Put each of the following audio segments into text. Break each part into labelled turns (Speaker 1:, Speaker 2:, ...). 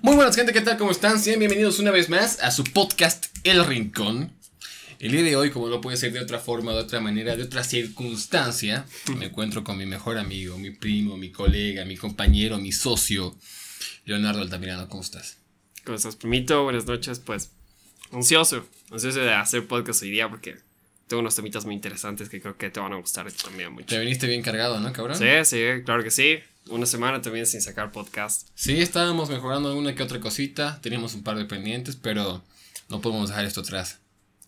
Speaker 1: Muy buenas gente, ¿qué tal? ¿Cómo están? Sean bienvenidos una vez más a su podcast El Rincón. El día de hoy, como no puede ser de otra forma, de otra manera, de otra circunstancia, me encuentro con mi mejor amigo, mi primo, mi colega, mi compañero, mi socio, Leonardo Altamirano. ¿Cómo estás?
Speaker 2: ¿Cómo estás, primito? Buenas noches. Pues, ansioso, ansioso de hacer podcast hoy día porque tengo unos temitas muy interesantes que creo que te van a gustar también mucho.
Speaker 1: Te viniste bien cargado, ¿no, cabrón?
Speaker 2: Sí, sí, claro que sí. Una semana también sin sacar podcast.
Speaker 1: Sí, estábamos mejorando una que otra cosita, teníamos un par de pendientes, pero no podemos dejar esto atrás.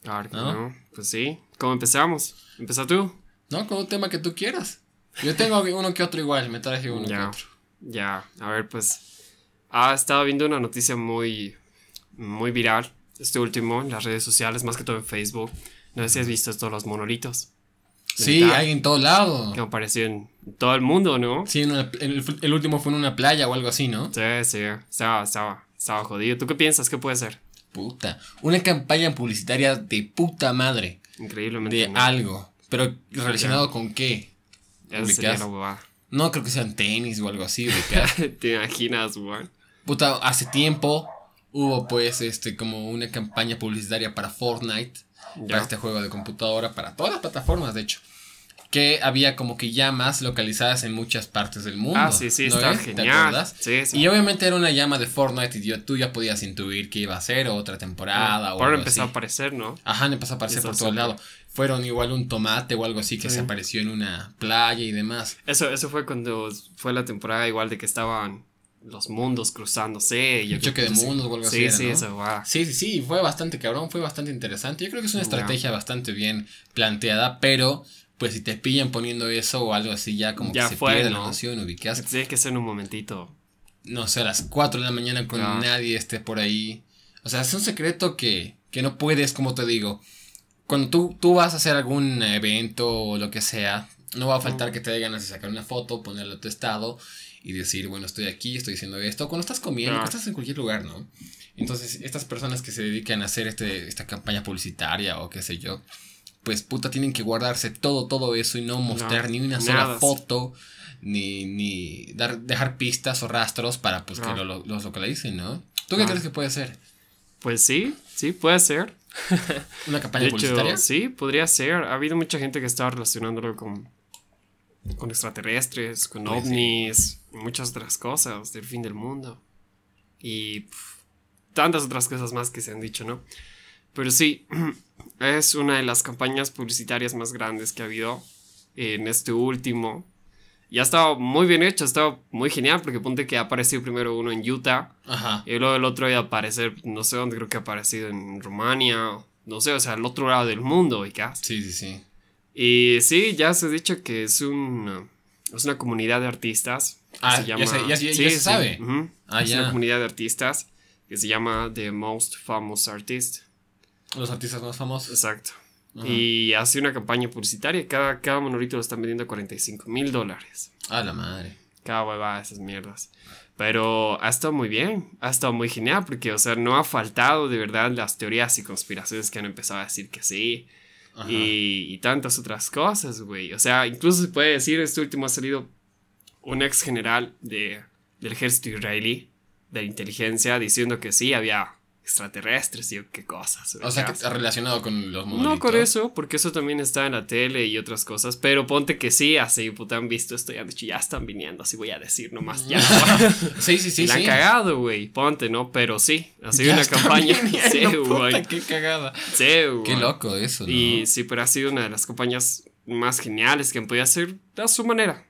Speaker 2: Claro que no. Pues sí. ¿Cómo empezamos? ¿Empieza tú?
Speaker 1: No, con un tema que tú quieras. Yo tengo uno que otro igual, me traje uno
Speaker 2: ya,
Speaker 1: que otro.
Speaker 2: Ya, a ver, pues. Ha estado viendo una noticia muy, muy viral este último en las redes sociales, más que todo en Facebook. No sé si has visto todos los monolitos.
Speaker 1: Sí, hay en todo lado.
Speaker 2: Que aparecen en todo el mundo, ¿no?
Speaker 1: Sí, el, último fue en una playa o algo así, ¿no?
Speaker 2: Sí, sí, estaba, estaba, estaba jodido. ¿Tú qué piensas? ¿Qué puede ser?
Speaker 1: Puta, una campaña publicitaria de puta madre.
Speaker 2: Increíblemente.
Speaker 1: De algo. Pero relacionado con qué? No creo que sean tenis o algo así.
Speaker 2: ¿Te imaginas, weón?
Speaker 1: Puta, hace tiempo hubo pues este como una campaña publicitaria para Fortnite. Para este juego de computadora, para todas las plataformas, de hecho que había como que llamas localizadas en muchas partes del mundo.
Speaker 2: Ah, sí, sí, está genial.
Speaker 1: Sí, sí. Y obviamente era una llama de Fortnite y tú ya podías intuir que iba a ser otra temporada.
Speaker 2: o algo empezó a aparecer, ¿no?
Speaker 1: Ajá, empezó a aparecer por todos lados. Fueron igual un tomate o algo así que se apareció en una playa y demás.
Speaker 2: Eso, eso fue cuando fue la temporada igual de que estaban los mundos cruzándose.
Speaker 1: Y choque de mundos o algo
Speaker 2: sí,
Speaker 1: así.
Speaker 2: Sí, eso va.
Speaker 1: Sí, sí, sí, fue bastante cabrón, fue bastante interesante. Yo creo que es una estrategia bastante bien planteada, pero pues si te pillan poniendo eso o algo así, ya como que se pierde la noción, ubicas.
Speaker 2: Tiene que ser en un momentito.
Speaker 1: No sé, a las 4 de la mañana cuando nadie esté por ahí. O sea, es un secreto que, que no puedes, como te digo. Cuando tú, tú vas a hacer algún evento o lo que sea, no va a faltar que te dé ganas de sacar una foto, ponerlo a tu estado y decir, bueno, estoy aquí, estoy haciendo esto. Cuando estás comiendo, cuando estás en cualquier lugar, ¿no? Entonces, estas personas que se dedican a hacer este, esta campaña publicitaria o qué sé yo, pues puta tienen que guardarse todo, todo eso y no mostrar ni una sola foto, ni, ni dar, dejar pistas o rastros para pues que lo, los localicen, ¿no? ¿Tú qué crees que puede ser?
Speaker 2: Pues sí, sí, puede ser.
Speaker 1: ¿Una campaña de publicitaria?
Speaker 2: sí, podría ser. Ha habido mucha gente que está relacionándolo con, con extraterrestres, con ovnis, y muchas otras cosas del fin del mundo. Y tantas otras cosas más que se han dicho, ¿no? Pero sí, es una de las campañas publicitarias más grandes que ha habido en este último. Y ha estado muy bien hecho, ha estado muy genial, porque ponte que ha aparecido primero uno en Utah. Ajá. Y luego el otro iba a aparecer, no sé dónde, creo que ha aparecido en Rumania. No sé, o sea, al otro lado del mundo, y
Speaker 1: Sí, sí, sí.
Speaker 2: Y sí, ya se ha dicho que es, un, es una comunidad de artistas.
Speaker 1: Ah, se llama, ya, se, ya, se sabe.
Speaker 2: ah, es una comunidad de artistas que se llama The Most Famous Artist.
Speaker 1: Los artistas más famosos.
Speaker 2: Exacto. Y hace una campaña publicitaria. Cada, cada monolito lo están vendiendo a 45 mil dólares.
Speaker 1: A la madre.
Speaker 2: Cada hueva esas mierdas. Pero ha estado muy bien. Ha estado muy genial. Porque, o sea, no ha faltado de verdad las teorías y conspiraciones que han empezado a decir que sí. Y, y, tantas otras cosas, güey. O sea, incluso se puede decir, este último ha salido un ex general de, del ejército israelí, de la inteligencia, diciendo que sí, había extraterrestres y qué cosas.
Speaker 1: O sea, que está relacionado con los monolitos.
Speaker 2: No con eso, porque eso también está en la tele y otras cosas. Pero ponte que sí, así, puta, han visto esto y han dicho, ya están viniendo, así voy a decir nomás. Ya.
Speaker 1: sí, sí, sí.
Speaker 2: La han cagado, güey. Ponte, ¿no? Pero sí, ha sido una campaña.
Speaker 1: sí, güey. Qué cagada.
Speaker 2: Sí, güey.
Speaker 1: Qué loco eso, ¿no?
Speaker 2: Y sí, pero ha sido una de las campañas más geniales que han podido hacer a su manera.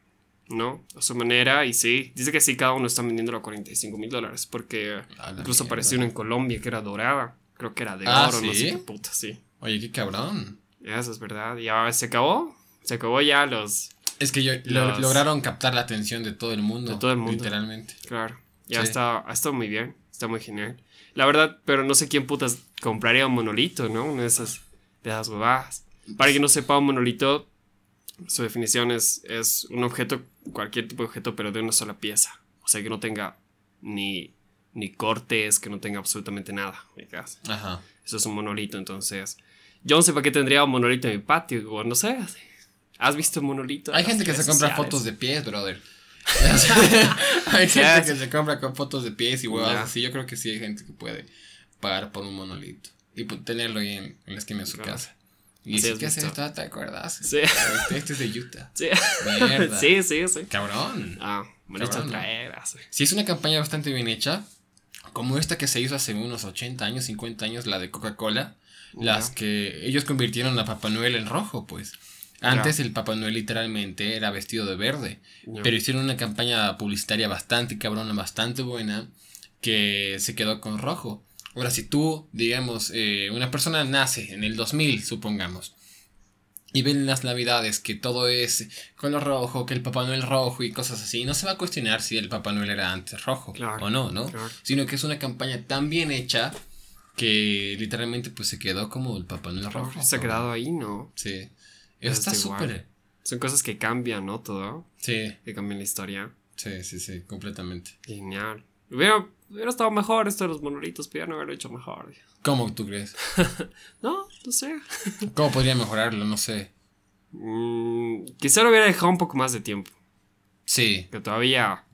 Speaker 2: ¿No? A su manera, y sí, dice que sí, cada uno está vendiendo a 45 mil dólares, porque incluso apareció uno en Colombia que era dorada, creo que era de ah, oro, no sé qué puta, sí.
Speaker 1: Oye, qué cabrón.
Speaker 2: Eso es verdad, ya se acabó, se acabó ya los...
Speaker 1: Es que yo, lograron captar la atención de todo el mundo.
Speaker 2: De todo el mundo.
Speaker 1: Literalmente.
Speaker 2: Claro, ya está, ha estado muy bien, está muy genial. La verdad, pero no sé quién putas compraría un monolito, ¿no? Una de esas, de esas huevadas. Para que no sepa, un monolito su definición es, es un objeto, cualquier tipo de objeto, pero de una sola pieza. O sea, que no tenga ni, ni cortes, que no tenga absolutamente nada. Ajá. Eso es un monolito, entonces. Yo no sé para qué tendría un monolito en mi patio, o no sé. ¿Has visto un monolito?
Speaker 1: Hay gente que se compra fotos de pies, brother. hay gente que se compra con fotos de pies y huevos así. Yo creo que sí hay gente que puede pagar por un monolito y tenerlo ahí en, la esquina de su casa. Y si ¿qué haces esto? ¿Te acuerdas? Sí. Este, este, es de Utah. Sí.
Speaker 2: Mierda. Sí, sí, sí.
Speaker 1: Cabrón.
Speaker 2: Ah, me lo traer.
Speaker 1: Sí, es una campaña bastante bien hecha. Como esta que se hizo hace unos 80 años, 50 años, la de Coca-Cola. Las que ellos convirtieron a Papá Noel en rojo, pues. Antes el Papá Noel literalmente era vestido de verde. Pero hicieron una campaña publicitaria bastante cabrona, bastante buena, que se quedó con rojo. Ahora, si tú, digamos, eh, una persona nace en el 2000, supongamos, y ven las navidades que todo es color rojo, que el Papá Noel rojo y cosas así, no se va a cuestionar si el Papá Noel era antes rojo o no, ¿no? Sino que es una campaña tan bien hecha que literalmente pues se quedó como el Papá Noel rojo.
Speaker 2: Se ha quedado ahí, ¿no?
Speaker 1: Sí. Está súper.
Speaker 2: Son cosas que cambian, ¿no? Todo.
Speaker 1: Sí.
Speaker 2: Que cambian la historia.
Speaker 1: Sí, sí, sí, completamente.
Speaker 2: Genial. Hubiera, hubiera estado mejor esto de los monolitos, pero no haberlo hecho mejor.
Speaker 1: ¿Cómo tú crees?
Speaker 2: no, no sé.
Speaker 1: ¿Cómo podría mejorarlo? No sé.
Speaker 2: Mm, quizá lo hubiera dejado un poco más de tiempo.
Speaker 1: Sí.
Speaker 2: Que todavía.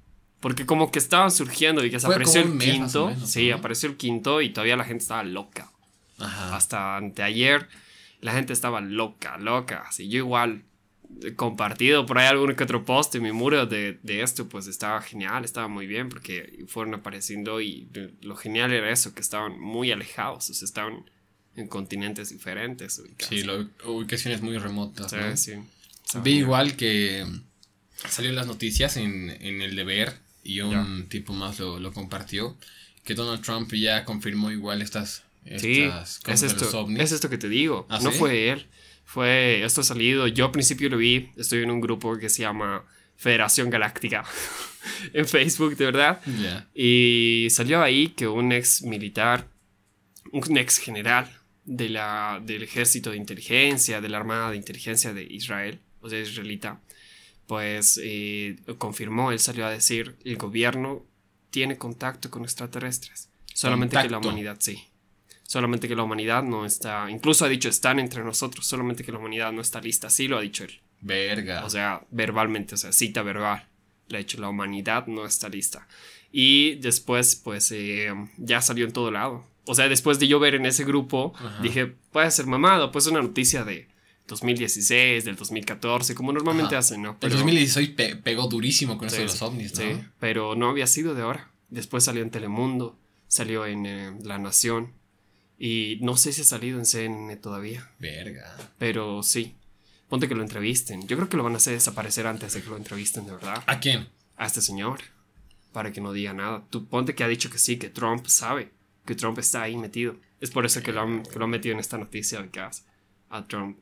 Speaker 2: Porque como que estaba surgiendo y que se apareció el quinto. sí, apareció el quinto y todavía la gente estaba loca. Ajá. Hasta anteayer la gente estaba loca, loca. Así yo igual compartido por ahí algún que otro post en mi muro de, de, esto, pues estaba genial, estaba muy bien porque fueron apareciendo y lo genial era eso, que estaban muy alejados, o sea, estaban en continentes diferentes.
Speaker 1: Sí, ubicaciones muy remotas. Sí, sí. Vi igual que salió en las noticias en, en el deber y un tipo más lo, lo compartió, que Donald Trump ya confirmó igual estas...
Speaker 2: sí, es esto, es esto que te digo, ¿Ah, no fue él fue, esto ha salido, yo al principio lo vi, estoy en un grupo que se llama Federación Galáctica en Facebook, de verdad. Y salió ahí que un ex militar, un ex general de la, del ejército de inteligencia, de la armada de inteligencia de Israel, o sea, israelita, pues eh, confirmó, él salió a decir, el gobierno tiene contacto con extraterrestres. Solamente que la humanidad sí. Solamente que la humanidad no está, incluso ha dicho, están entre nosotros, solamente que la humanidad no está lista, sí lo ha dicho él.
Speaker 1: Verga.
Speaker 2: O sea, verbalmente, o sea, cita verbal. Le ha dicho, la humanidad no está lista. Y después, pues, eh, ya salió en todo lado. O sea, después de yo ver en ese grupo, dije, puede ser mamado, pues una noticia de 2016, del 2014, como normalmente hacen, ¿no?
Speaker 1: el 2016 pegó durísimo con eso de los ovnis, ¿no? Sí,
Speaker 2: pero no había sido de ahora. Después salió en Telemundo, salió en eh, La Nación, y no sé si ha salido en CNN todavía.
Speaker 1: Verga.
Speaker 2: Pero sí. Ponte que lo entrevisten. Yo creo que lo van a hacer desaparecer antes de que lo entrevisten, de verdad.
Speaker 1: ¿A quién?
Speaker 2: A este señor. Para que no diga nada. Tú ponte que ha dicho que sí, que Trump sabe. Que Trump está ahí metido. Es por eso que lo han, que lo han metido en esta noticia de que a Trump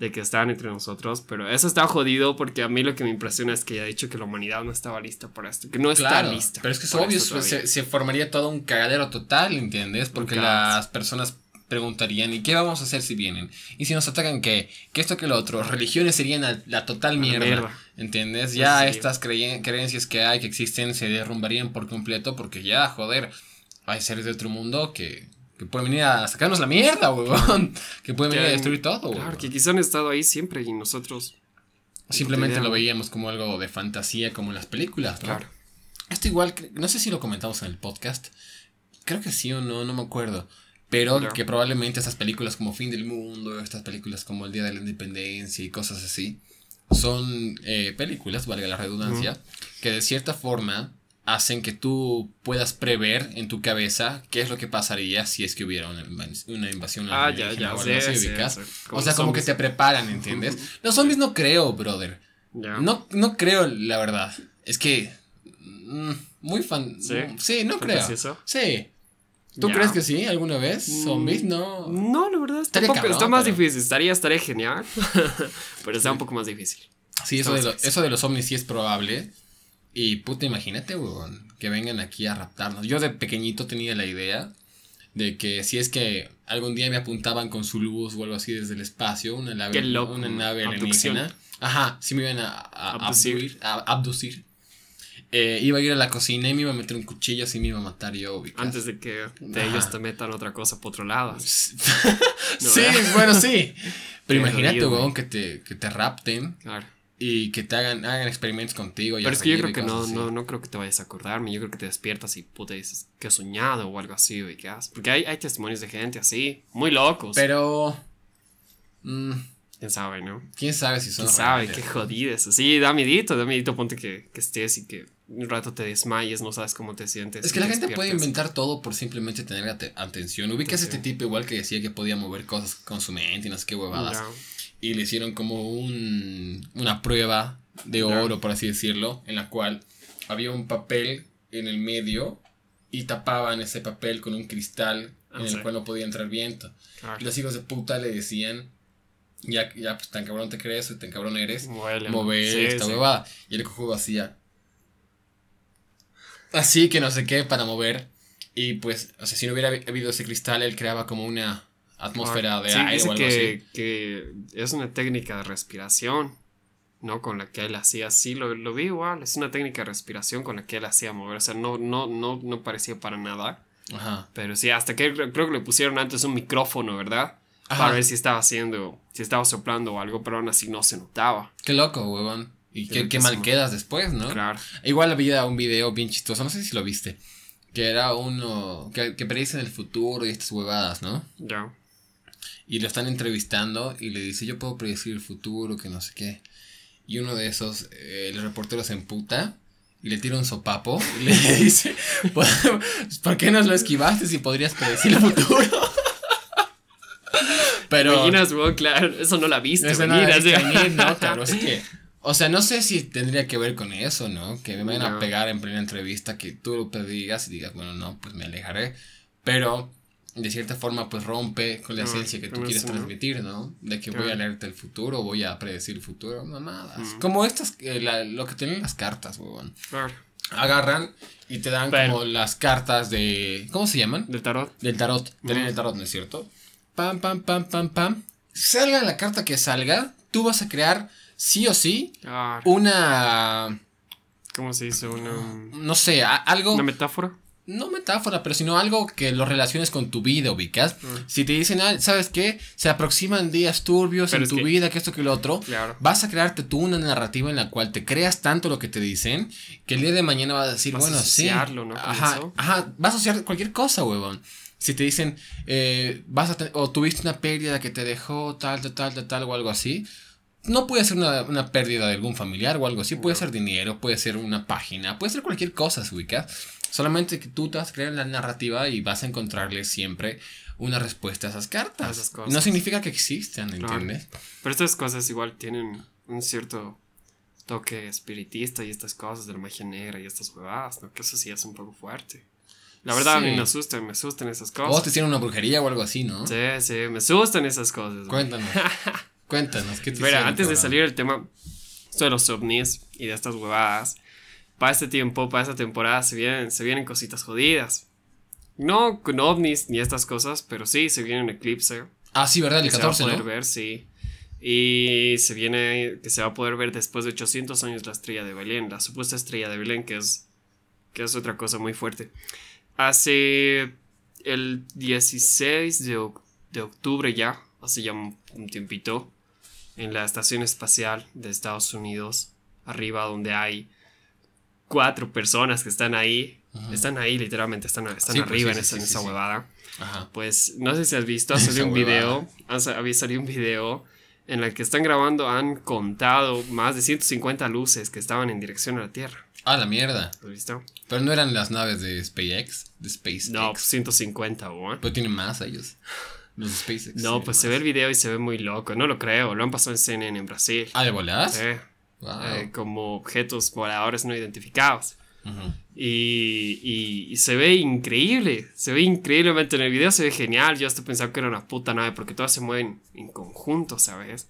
Speaker 2: de que están entre nosotros, pero eso está jodido porque a mí lo que me impresiona es que ya ha dicho que la humanidad no estaba lista para esto, que no está lista.
Speaker 1: Pero es que es obvio, se, se, formaría todo un cagadero total, ¿entiendes? Porque las personas preguntarían, ¿y qué vamos a hacer si vienen? Y si nos atacan, ¿qué? ¿Qué esto que lo otro? Religiones serían la, total mierda, ¿entiendes? Ya estas creencias que hay, que existen, se derrumbarían por completo porque ya, joder, hay seres de otro mundo que que pueden venir a sacarnos la mierda, weón. Que pueden venir a destruir todo,
Speaker 2: Claro, que quizás han estado ahí siempre y nosotros.
Speaker 1: Simplemente lo veíamos como algo de fantasía, como en las películas, ¿no? Claro. Esto igual, no sé si lo comentamos en el podcast. Creo que sí o no, no me acuerdo. Pero que probablemente estas películas como Fin del Mundo, estas películas como El Día de la Independencia y cosas así, son eh, películas, valga la redundancia, que de cierta forma hacen que tú puedas prever en tu cabeza qué es lo que pasaría si es que hubiera una, invasión
Speaker 2: ah, ya, ya,
Speaker 1: O sea, como que te preparan, ¿entiendes? Los zombies no creo, brother. No, no creo, la verdad. Es que... Mm, muy fan... Sí, sí no creo. Sí. ¿Tú crees que sí alguna vez? Mm, ¿Zombies? No.
Speaker 2: No, la verdad. Está, está más difícil. Estaría, estaría genial. pero está un poco más difícil.
Speaker 1: Sí, eso de, eso de los zombies sí es probable. Y puta, imagínate, weón, que vengan aquí a raptarnos. Yo de pequeñito tenía la idea de que si es que algún día me apuntaban con su luz o algo así desde el espacio, una nave, una nave alienígena. Ajá, si me iban a, abducir, abducir eh, iba a ir a la cocina y me iba a meter un cuchillo así me iba a matar yo.
Speaker 2: Antes de que de ellos te metan otra cosa por otro lado.
Speaker 1: sí, bueno, sí. Pero imagínate, weón, que te, que te rapten. Claro y que te hagan, hagan experimentos contigo.
Speaker 2: Pero es que yo creo que no, no, no creo que te vayas a acordarme. Yo creo que te despiertas y puta dices que he soñado o algo así, güey, ¿qué haces? Porque hay, hay testimonios de gente así, muy locos.
Speaker 1: Pero. Mm,
Speaker 2: ¿Quién sabe, no?
Speaker 1: ¿Quién sabe si son
Speaker 2: ¿Quién sabe? Qué jodido eso. Sí, da midito, da midito, ponte que, que estés y que un rato te desmayes, no sabes cómo te sientes.
Speaker 1: Es que la gente puede inventar todo por simplemente tener atención. Ubicas este tipo igual que decía que podía mover cosas con su mente y no sé qué huevadas. Y le hicieron como un, una prueba de oro, por así decirlo, en la cual había un papel en el medio y tapaban ese papel con un cristal en el cual no podía entrar viento. Y los hijos de puta le decían, ya, ya pues tan cabrón te crees, tan cabrón eres, mover esta huevada. Y el cojudo hacía así que no sé qué para mover. Y pues, o sea, si no hubiera habido ese cristal, él creaba como una atmósfera de aire o algo
Speaker 2: que, así. que es una técnica de respiración, ¿no? Con la que él hacía, sí, lo, lo vi igual, es una técnica de respiración con la que él hacía mover, o sea, no, no, no, no parecía para nada. Ajá. Pero sí, hasta que creo que le pusieron antes un micrófono, ¿verdad? Para ver si estaba haciendo, si estaba soplando o algo, pero aún así no se notaba.
Speaker 1: Qué loco, huevón. Y qué, mal quedas después, ¿no? Claro. Igual había un video bien chistoso, no sé si lo viste. Que era uno que, que predice el futuro y estas huevadas, ¿no? Ya. Y lo están entrevistando y le dice, yo puedo predecir el futuro, que no sé qué. Y uno de esos, eh, el reportero se emputa y le tira un sopapo y le dice, pues, ¿por qué no lo esquivaste si podrías predecir el futuro?
Speaker 2: Pero... Imaginas, claro, eso no la viste eso venir,
Speaker 1: no, no, claro, es que o sea, no sé si tendría que ver con eso, ¿no? Que me vayan a pegar en plena entrevista, que tú lo digas y digas, bueno, no, pues me alejaré. Pero de cierta forma, pues rompe con la esencia que tú quieres transmitir, ¿no? De que voy a leerte el futuro, voy a predecir el futuro, no nada. Como estas, eh, lo que tienen las cartas, weón. Claro. Agarran y te dan como las cartas de. ¿Cómo se llaman?
Speaker 2: Del tarot.
Speaker 1: Del tarot. Tienen el tarot, ¿no es cierto? Pam, pam, pam, pam, pam. Salga la carta que salga, tú vas a crear sí o sí ah. una...
Speaker 2: ¿Cómo se dice? Una...
Speaker 1: No sé, algo...
Speaker 2: ¿Una metáfora?
Speaker 1: No metáfora, pero sino algo que lo relaciones con tu vida, ubicas. Mm. Si te dicen, ah, ¿sabes qué? Se aproximan días turbios en tu vida, que esto, que lo otro. Vas a crearte tú una narrativa en la cual te creas tanto lo que te dicen, que el día de mañana vas a decir, bueno, sí. ¿no? Ajá, ajá, vas a asociar cualquier cosa, huevón. Si te dicen, eh, vas a o tuviste una pérdida que te dejó tal, tal, tal, tal, o algo así no puede ser una, pérdida de algún familiar o algo así, puede ser dinero, puede ser una página, puede ser cualquier cosa, se ubica. Solamente que tú te vas a crear la narrativa y vas a encontrarle siempre una respuesta a esas cartas. No significa que existan, ¿entiendes?
Speaker 2: Pero estas cosas igual tienen un cierto toque espiritista y estas cosas de la magia negra y estas huevadas, ¿no? Que eso sí es un poco fuerte. La verdad a mí me asustan, me asustan esas cosas.
Speaker 1: O te hicieron una brujería o algo así, ¿no?
Speaker 2: Sí, sí, me asustan esas cosas.
Speaker 1: Cuéntanos. Cuéntanos, ¿qué te
Speaker 2: Mira, antes de salir el tema de los ovnis y de estas huevadas, para este tiempo, para esta temporada, se vienen, se vienen cositas jodidas. No con ovnis ni estas cosas, pero sí, se viene un eclipse.
Speaker 1: Ah, sí, ¿verdad? El 14,
Speaker 2: Se va a poder ver, sí. Y se viene, que se va a poder ver después de 800 años la estrella de Belén, la supuesta estrella de Belén, que es, que es otra cosa muy fuerte. Hace el 16 de, de octubre ya, hace ya un tiempito, en la estación espacial de Estados Unidos, arriba donde hay cuatro personas que están ahí. Están ahí, literalmente, están, están pues arriba en, esa, en esa huevada. Pues no sé si has visto, ha salido un video, había salido un video en el que están grabando, han contado más de 150 luces que estaban en dirección a la Tierra.
Speaker 1: Ah, la mierda. ¿Has visto? Pero no eran las naves de SpaceX, de SpaceX.
Speaker 2: No, 150, ¿no?
Speaker 1: Pero tienen más ellos.
Speaker 2: No, pues se ve el video y se ve muy loco. No lo creo. Lo han pasado en CNN en Brasil.
Speaker 1: ¿Ah, de volar? Sí.
Speaker 2: Eh, como objetos voladores no identificados. y, y, se ve increíble. Se ve increíblemente en el video. Se ve genial. Yo hasta pensaba que era una puta nave porque todas se mueven en conjunto, ¿sabes?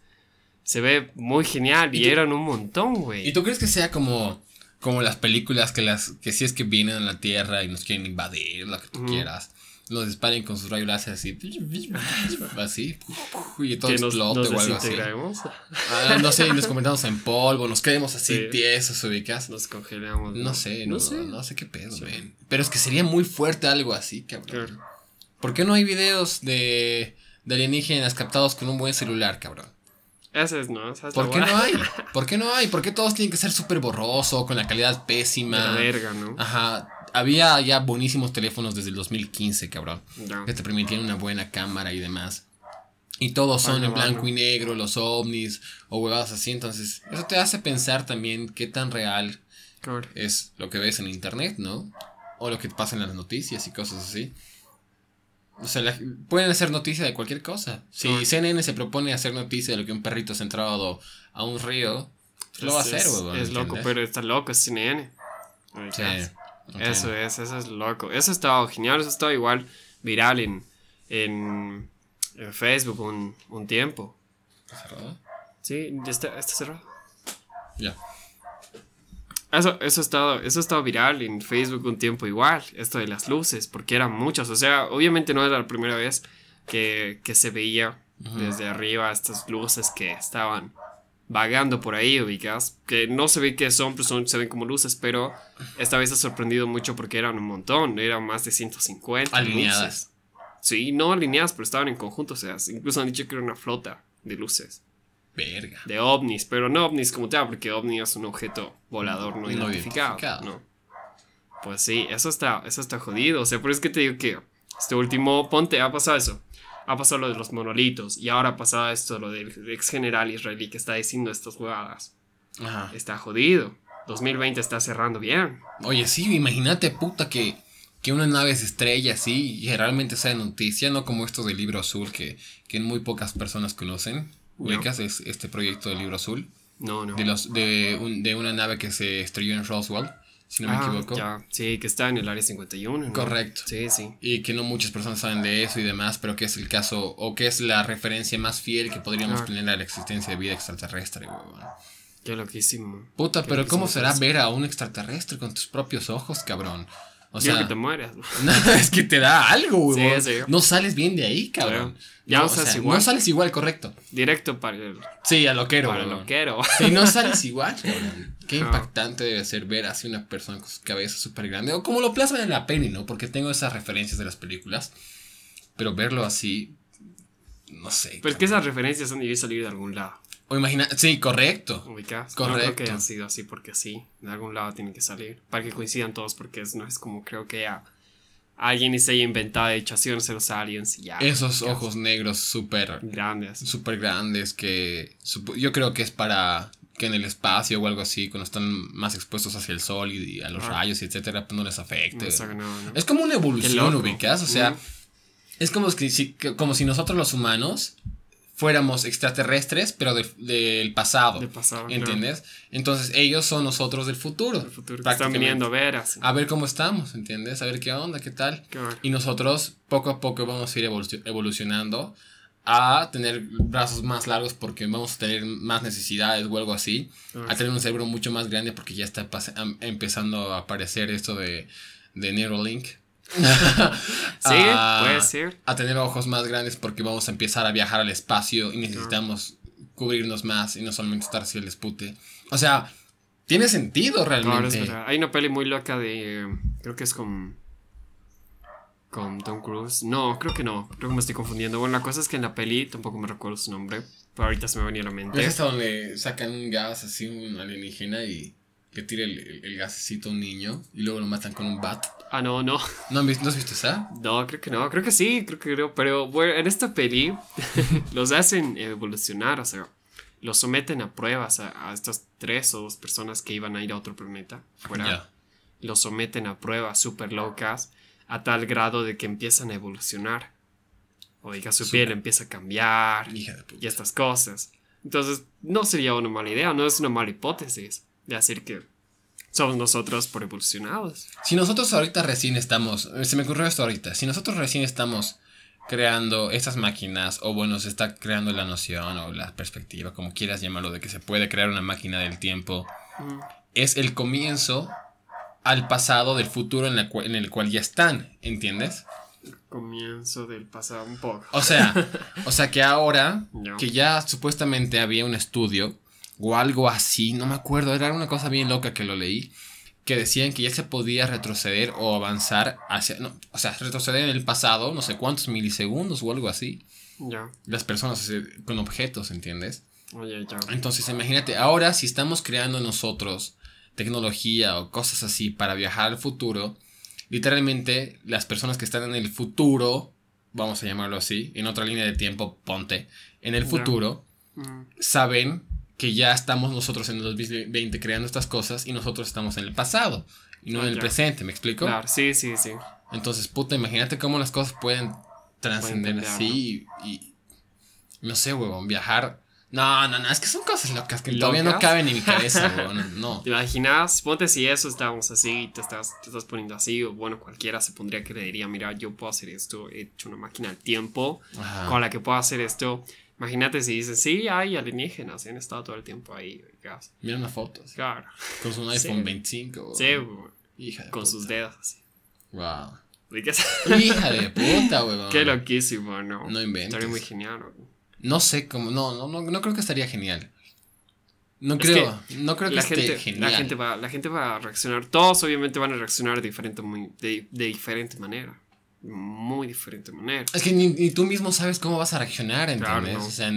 Speaker 2: Se ve muy genial y, eran un montón, güey.
Speaker 1: ¿Y tú crees que sea como, como las películas que, las, que si es que vienen a la Tierra y nos quieren invadir, lo que tú quieras? Los disparen con sus rayos láser así, así, y todo explote o algo así. Ah, no sé, y nos comentamos en polvo, nos quedemos así tiesos, ubicas.
Speaker 2: Nos congelamos.
Speaker 1: No, sé, no, sé. no sé qué pedo, Pero es que sería muy fuerte algo así, cabrón. ¿Por qué no hay videos de, de alienígenas captados con un buen celular, cabrón?
Speaker 2: Ese es, ¿no?
Speaker 1: ¿Por qué no hay? ¿Por qué no hay? ¿Por qué todos tienen que ser súper borroso, con la calidad pésima?
Speaker 2: La verga, ¿no?
Speaker 1: Ajá. Había ya buenísimos teléfonos desde el 2015, cabrón. Que te permitían una buena cámara y demás. Y todos son en blanco y negro, los ovnis o huevadas así. Entonces, eso te hace pensar también qué tan real
Speaker 2: Claro.
Speaker 1: es lo que ves en internet, ¿no? O lo que pasa en las noticias y cosas así. O sea, la- pueden hacer noticia de cualquier cosa. Si
Speaker 2: Claro.
Speaker 1: CNN se propone hacer noticia de lo que un perrito se ha entrado a un río, pues lo va a hacer,
Speaker 2: es-
Speaker 1: huevón.
Speaker 2: Es loco, pero está loco, es CNN.
Speaker 1: Sí.
Speaker 2: Eso es, eso es loco. Eso estaba genial, eso estaba igual viral en, en, en Facebook un, un tiempo.
Speaker 1: ¿Está cerrado?
Speaker 2: Sí, ya está, está cerrado.
Speaker 1: Ya.
Speaker 2: Eso, eso, estaba, eso estaba viral en Facebook un tiempo igual, esto de las luces, porque eran muchas. O sea, obviamente no era la primera vez que, que se veía desde arriba estas luces que estaban vagando por ahí, ubicas. Que no se ve qué son, pues son, se ven como luces, pero esta vez ha sorprendido mucho porque eran un montón, eran más de 150
Speaker 1: Alineadas.
Speaker 2: luces. Sí, no alineadas, pero estaban en conjunto, o sea, incluso han dicho que era una flota de luces
Speaker 1: Verga.
Speaker 2: de ovnis, pero no ovnis como tal, porque ovni es un objeto volador no,
Speaker 1: No
Speaker 2: identificado.
Speaker 1: identificado.
Speaker 2: No. Pues sí, eso está, eso está jodido. O sea, por eso es que te digo que este último, ponte, ha pasado eso. Ha pasado lo de los monolitos y ahora ha pasado esto, lo del ex general israelí que está diciendo estas jugadas.
Speaker 1: Ajá.
Speaker 2: Está jodido. 2020 está cerrando bien.
Speaker 1: Oye, sí, imagínate, puta, que, que una nave se estrella así y realmente sea noticia, no como esto del libro azul que, que muy pocas personas conocen.
Speaker 2: No.
Speaker 1: Ubicas es este proyecto del libro azul.
Speaker 2: No, no.
Speaker 1: De, los, de, un- de una nave que se estrelló en Roswell, si no me
Speaker 2: Ah,
Speaker 1: equivoco.
Speaker 2: ya. Sí, que está en el área 51. ¿no?
Speaker 1: Correcto.
Speaker 2: Sí, sí.
Speaker 1: Y que no muchas personas saben de eso y demás, pero que es el caso, o que es la referencia más fiel que podríamos tener a la existencia de vida extraterrestre, huevón.
Speaker 2: Qué loquísimo.
Speaker 1: Puta,
Speaker 2: Qué
Speaker 1: pero ¿cómo será
Speaker 2: eso.
Speaker 1: ver a un extraterrestre con tus propios ojos, cabrón? O sea,
Speaker 2: que te mueres.
Speaker 1: no, es que te da algo,
Speaker 2: Sí,
Speaker 1: huevón.
Speaker 2: sí.
Speaker 1: No sales bien de ahí, cabrón.
Speaker 2: Ya
Speaker 1: no,
Speaker 2: no sales
Speaker 1: o sea,
Speaker 2: igual.
Speaker 1: No sales igual, correcto.
Speaker 2: Directo para el,
Speaker 1: Sí, a loquero,
Speaker 2: para el loquero.
Speaker 1: Sí, no sales igual, cabrón. Qué
Speaker 2: No.
Speaker 1: impactante debe ser ver así una persona con su cabeza súper grande. O como lo plasman en la peli, ¿no? Porque tengo esas referencias de las películas. Pero verlo así. No sé.
Speaker 2: Pero es que esas referencias han debido salir de algún lado.
Speaker 1: O imagina. Sí, correcto.
Speaker 2: ¿Ubicas? No creo
Speaker 1: Correcto.
Speaker 2: que haya sido así porque sí. De algún lado tienen que salir. Para que coincidan todos, porque es- no es como creo que ya alguien se haya inventado, van a los aliens y ya.
Speaker 1: Esos ojos negros súper.
Speaker 2: grandes.
Speaker 1: Súper grandes que. Yo creo que es para. Que en el espacio o algo así, cuando están más expuestos hacia el sol y a los
Speaker 2: Ah.
Speaker 1: rayos y etcétera, pues no les afecte. Es como una evolución, ubicas. O sea,
Speaker 2: Mm.
Speaker 1: es como si, como si nosotros los humanos fuéramos extraterrestres, pero del- del pasado.
Speaker 2: Del pasado, claro.
Speaker 1: ¿Entiendes? Entonces ellos son nosotros del futuro.
Speaker 2: El futuro que están viniendo a ver así.
Speaker 1: A ver cómo estamos, ¿entiendes? A ver qué onda, qué tal. Y nosotros poco a poco vamos a ir evolu- evolucionando a tener brazos más largos porque vamos a tener más necesidades o algo así.
Speaker 2: Ah,
Speaker 1: A tener un cerebro mucho más grande porque ya está empezando a aparecer esto de, de Neuralink.
Speaker 2: Sí,
Speaker 1: a,
Speaker 2: puede ser.
Speaker 1: a tener ojos más grandes porque vamos a empezar a viajar al espacio y necesitamos cubrirnos más y no solamente estar hacia el espute. O sea, tiene sentido
Speaker 2: es
Speaker 1: realmente.
Speaker 2: Hay una peli muy loca de. Creo que es con. Con Tom Cruise. No, creo que no. Creo que me estoy confundiendo. Bueno, la cosa es que en la peli tampoco me recuerdo su nombre. Pero ahorita se me venía a la mente.
Speaker 1: ¿Ves hasta donde sacan gas así, un alienígena y le tira el, el, el gasecito a un niño y luego lo matan con un bat?
Speaker 2: Ah, no, no.
Speaker 1: ¿No, han visto, ¿no has visto esa?
Speaker 2: No, creo que no. Creo que sí, creo que creo. Pero bueno, en esta peli los hacen evolucionar. O sea, los someten a pruebas a, a estas tres o dos personas que iban a ir a otro planeta. Fuera. Los someten a pruebas súper locas a tal grado de que empiezan a evolucionar. O diga, su piel empieza a cambiar
Speaker 1: Hija de puta.
Speaker 2: y estas cosas. Entonces, no sería una mala idea, no es una mala hipótesis de decir que somos nosotros por evolucionados.
Speaker 1: Si nosotros ahorita recién estamos, se me ocurrió esto ahorita, si nosotros recién estamos creando estas máquinas, o bueno, se está creando la noción o la perspectiva, como quieras llamarlo, de que se puede crear una máquina del tiempo,
Speaker 2: Mm,
Speaker 1: es el comienzo al pasado del futuro en, la cu- en el cual ya están, ¿entiendes?
Speaker 2: Comienzo del pasado un poco.
Speaker 1: O sea, o sea que ahora que ya supuestamente había un estudio o algo así, no me acuerdo, era una cosa bien loca que lo leí, que decían que ya se podía retroceder o avanzar hacia, no, o sea, retroceder en el pasado, no sé cuántos milisegundos o algo así,
Speaker 2: Ya.
Speaker 1: las personas con objetos, ¿entiendes? Entonces, imagínate, ahora si estamos creando nosotros tecnología o cosas así para viajar al futuro, literalmente las personas que están en el futuro, vamos a llamarlo así, en otra línea de tiempo, ponte, en el futuro, mm. saben que ya estamos nosotros en el 2020 creando estas cosas y nosotros estamos en el pasado y no en el presente, ¿me explico?
Speaker 2: Claro, sí, sí, sí.
Speaker 1: Entonces, puta, imagínate cómo las cosas pueden trascender así y, no sé, huevón, viajar. No, no, no, es que son cosas locas que todavía no caben en mi cabeza, huevón, no.
Speaker 2: ¿Te imaginas? Ponte si eso estábamos así, te estás, te estás poniendo así, o bueno, cualquiera se pondría que le diría, mira, yo puedo hacer esto, he hecho una máquina del tiempo con la que puedo hacer esto. Imagínate si dices, sí, hay alienígenas, han estado todo el tiempo ahí.
Speaker 1: Mira unas fotos. Claro. Con su iPhone 25.
Speaker 2: Sí, Hija Con sus dedos así.
Speaker 1: Wow. Hija de puta, weón.
Speaker 2: Qué loquísimo, ¿no?
Speaker 1: No inventes.
Speaker 2: Estaría muy genial,
Speaker 1: No sé cómo, no, no, no, no creo que estaría genial. No creo, no creo que la
Speaker 2: esté
Speaker 1: gente, genial.
Speaker 2: La gente, va, la gente va a reaccionar, todos obviamente van a reaccionar de diferente, muy, de, de diferente manera. Muy diferente manera.
Speaker 1: Es que ni, tú mismo sabes cómo vas a reaccionar, ¿entiendes? O sea,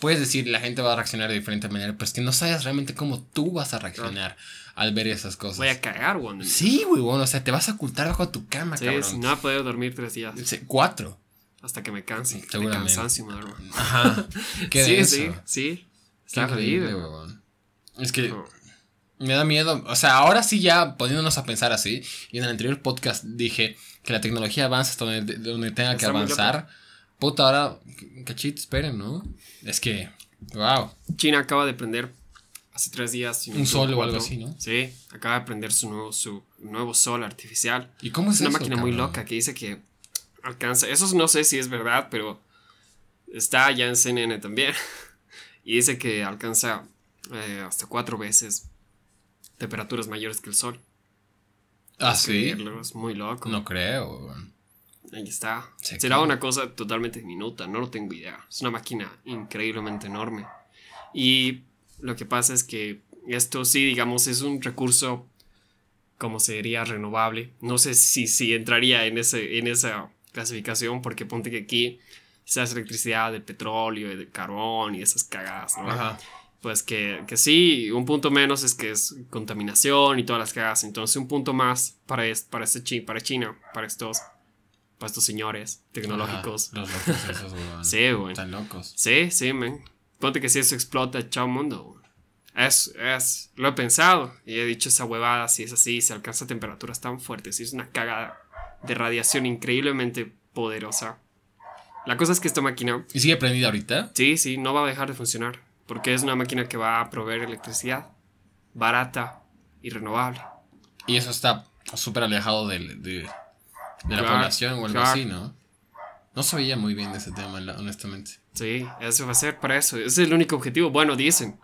Speaker 1: puedes decir la gente va a reaccionar de diferente manera, pero es que no sabes realmente cómo tú vas a reaccionar al ver esas cosas.
Speaker 2: Voy a cagar, güey.
Speaker 1: Sí, bueno, o sea, te vas a ocultar bajo tu cama,
Speaker 2: sí, cabrón. no voy a poder dormir tres días.
Speaker 1: cuatro.
Speaker 2: Hasta que me canse. Seguramente. Me madre.
Speaker 1: Ajá. ¿Qué
Speaker 2: sí,
Speaker 1: eso?
Speaker 2: sí, sí. Está increíble, güey.
Speaker 1: Es que me da miedo. O sea, ahora sí ya poniéndonos a pensar así. Y en el anterior podcast dije que la tecnología avanza hasta donde, donde tenga que avanzar. Puta, ahora, cachito, esperen, ¿no? Es que, wow.
Speaker 2: China acaba de prender hace tres días.
Speaker 1: Un sol o algo así, ¿no?
Speaker 2: Sí, acaba de prender su nuevo, su nuevo sol artificial.
Speaker 1: ¿Y cómo es,
Speaker 2: es una máquina muy loca que dice que alcanza. Eso no sé si es verdad, pero está ya en CNN también. y dice que alcanza eh, hasta cuatro veces temperaturas mayores que el sol.
Speaker 1: Ah, sí.
Speaker 2: Es muy loco.
Speaker 1: No creo.
Speaker 2: Ahí está. Será una cosa totalmente diminuta, no lo tengo idea. Es una máquina increíblemente enorme. Y lo que pasa es que esto sí, digamos, es un recurso, como se diría, renovable. No sé si, si entraría en, ese, en esa clasificación, porque ponte que aquí se hace electricidad de petróleo y de carbón y esas cagadas, ¿no? Pues que, que, sí, un punto menos es que es contaminación y todas las cagadas. Entonces, un punto más para, para, este, para China, para estos, para estos señores tecnológicos.
Speaker 1: los locos esos,
Speaker 2: Sí, güey.
Speaker 1: Están locos.
Speaker 2: Sí, sí, man. Ponte que si eso explota, chao mundo. Es, es, lo he pensado y he dicho esa huevada, si es así, se alcanza temperaturas tan fuertes, si es una cagada de radiación increíblemente poderosa. La cosa es que esta máquina...
Speaker 1: ¿Y sigue prendida ahorita?
Speaker 2: Sí, sí, no va a dejar de funcionar, porque es una máquina que va a proveer electricidad barata y renovable.
Speaker 1: Y eso está súper alejado de, de, la población o algo así, ¿no? No sabía muy bien de ese tema, honestamente.
Speaker 2: Sí, eso va a ser para eso. Ese es el único objetivo. Bueno, dicen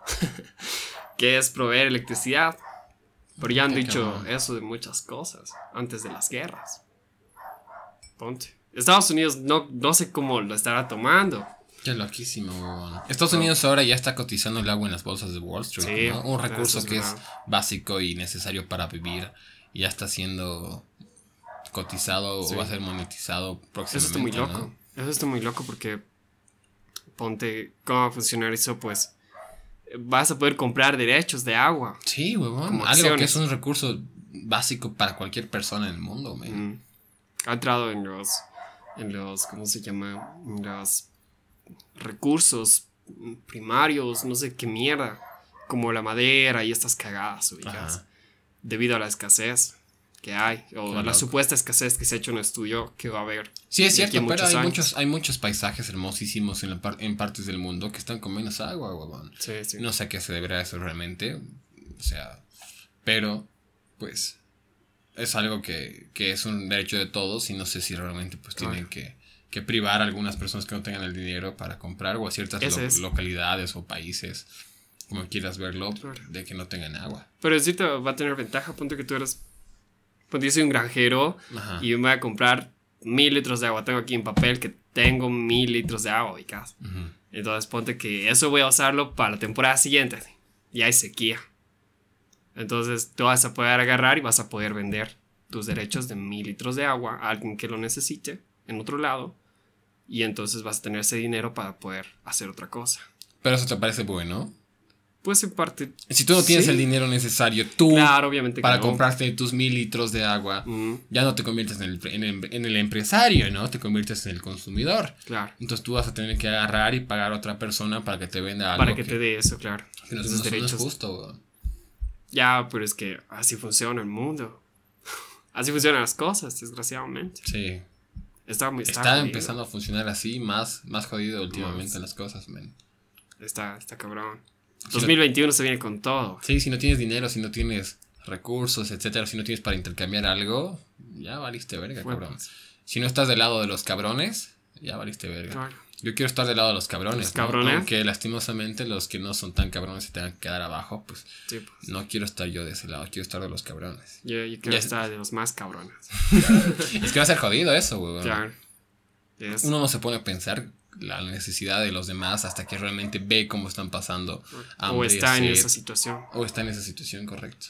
Speaker 2: que es proveer electricidad. Pero ya han dicho eso de muchas cosas antes de las guerras. Ponte. Estados Unidos no, no sé cómo lo estará tomando.
Speaker 1: Qué loquísimo. Estados Unidos ahora ya está cotizando el agua en las bolsas de Wall Street. ¿no? Un recurso que es básico y necesario para vivir. Y ya está siendo cotizado o va a ser monetizado próximamente.
Speaker 2: Eso está muy loco. Eso está muy loco porque ponte cómo va a funcionar eso, pues vas a poder comprar derechos de agua.
Speaker 1: Sí, huevón. Algo que es un recurso básico para cualquier persona en el mundo,
Speaker 2: man. Ha entrado en los, en los, ¿cómo se llama? En los recursos primarios, no sé qué mierda, como la madera y estas cagadas, debido a la escasez que hay, o la supuesta escasez que se ha hecho en un estudio que va a haber.
Speaker 1: Sí, es cierto, pero hay muchos, hay muchos paisajes hermosísimos en, en partes del mundo que están con menos agua, huevón.
Speaker 2: Sí, sí.
Speaker 1: No sé a qué se deberá eso realmente, o sea, pero, pues, es algo que, que es un derecho de todos y no sé si realmente, pues, tienen que, que, privar a algunas personas que no tengan el dinero para comprar o a ciertas localidades o países como quieras verlo, de que no tengan agua.
Speaker 2: Pero sí te va a tener ventaja, punto que tú eres pues yo soy un granjero y me voy a comprar mil litros de agua. Tengo aquí en papel que tengo mil litros de agua ubicas. Entonces ponte que eso voy a usarlo para la temporada siguiente. Y hay sequía. Entonces tú vas a poder agarrar y vas a poder vender tus derechos de mil litros de agua a alguien que lo necesite en otro lado. Y entonces vas a tener ese dinero para poder hacer otra cosa.
Speaker 1: Pero eso te parece bueno.
Speaker 2: Pues en parte.
Speaker 1: Si tú no tienes el dinero necesario, tú.
Speaker 2: Claro, obviamente.
Speaker 1: Para comprarte tus mil litros de agua, ya no te conviertes en el, empresario, ¿no? Te conviertes en el consumidor. Claro. Entonces tú vas a tener que agarrar y pagar a otra persona para que te venda
Speaker 2: algo. Para que, te dé eso, claro. Que no, es justo, Ya, pero es que así funciona el mundo. así funcionan las cosas, desgraciadamente. Sí.
Speaker 1: Está, está, empezando a funcionar así, más, más jodido últimamente las cosas, men.
Speaker 2: Está, está cabrón. 2021 se viene con todo.
Speaker 1: Sí, si no tienes dinero, si no tienes recursos, etcétera, si no tienes para intercambiar algo, ya valiste verga, cabrón. Pues. Si no estás del lado de los cabrones, ya valiste verga. Yo quiero estar del lado de los cabrones. Los cabrones. Aunque lastimosamente los que no son tan cabrones se tengan que quedar abajo, pues, pues, no quiero estar yo de ese lado, quiero estar de los cabrones.
Speaker 2: Yo, quiero estar de los más cabrones.
Speaker 1: es que va a ser jodido eso, güey. Claro. Uno no se pone a pensar la necesidad de los demás hasta que realmente ve cómo están pasando.
Speaker 2: o está en esa situación.
Speaker 1: O está en esa situación, correcto.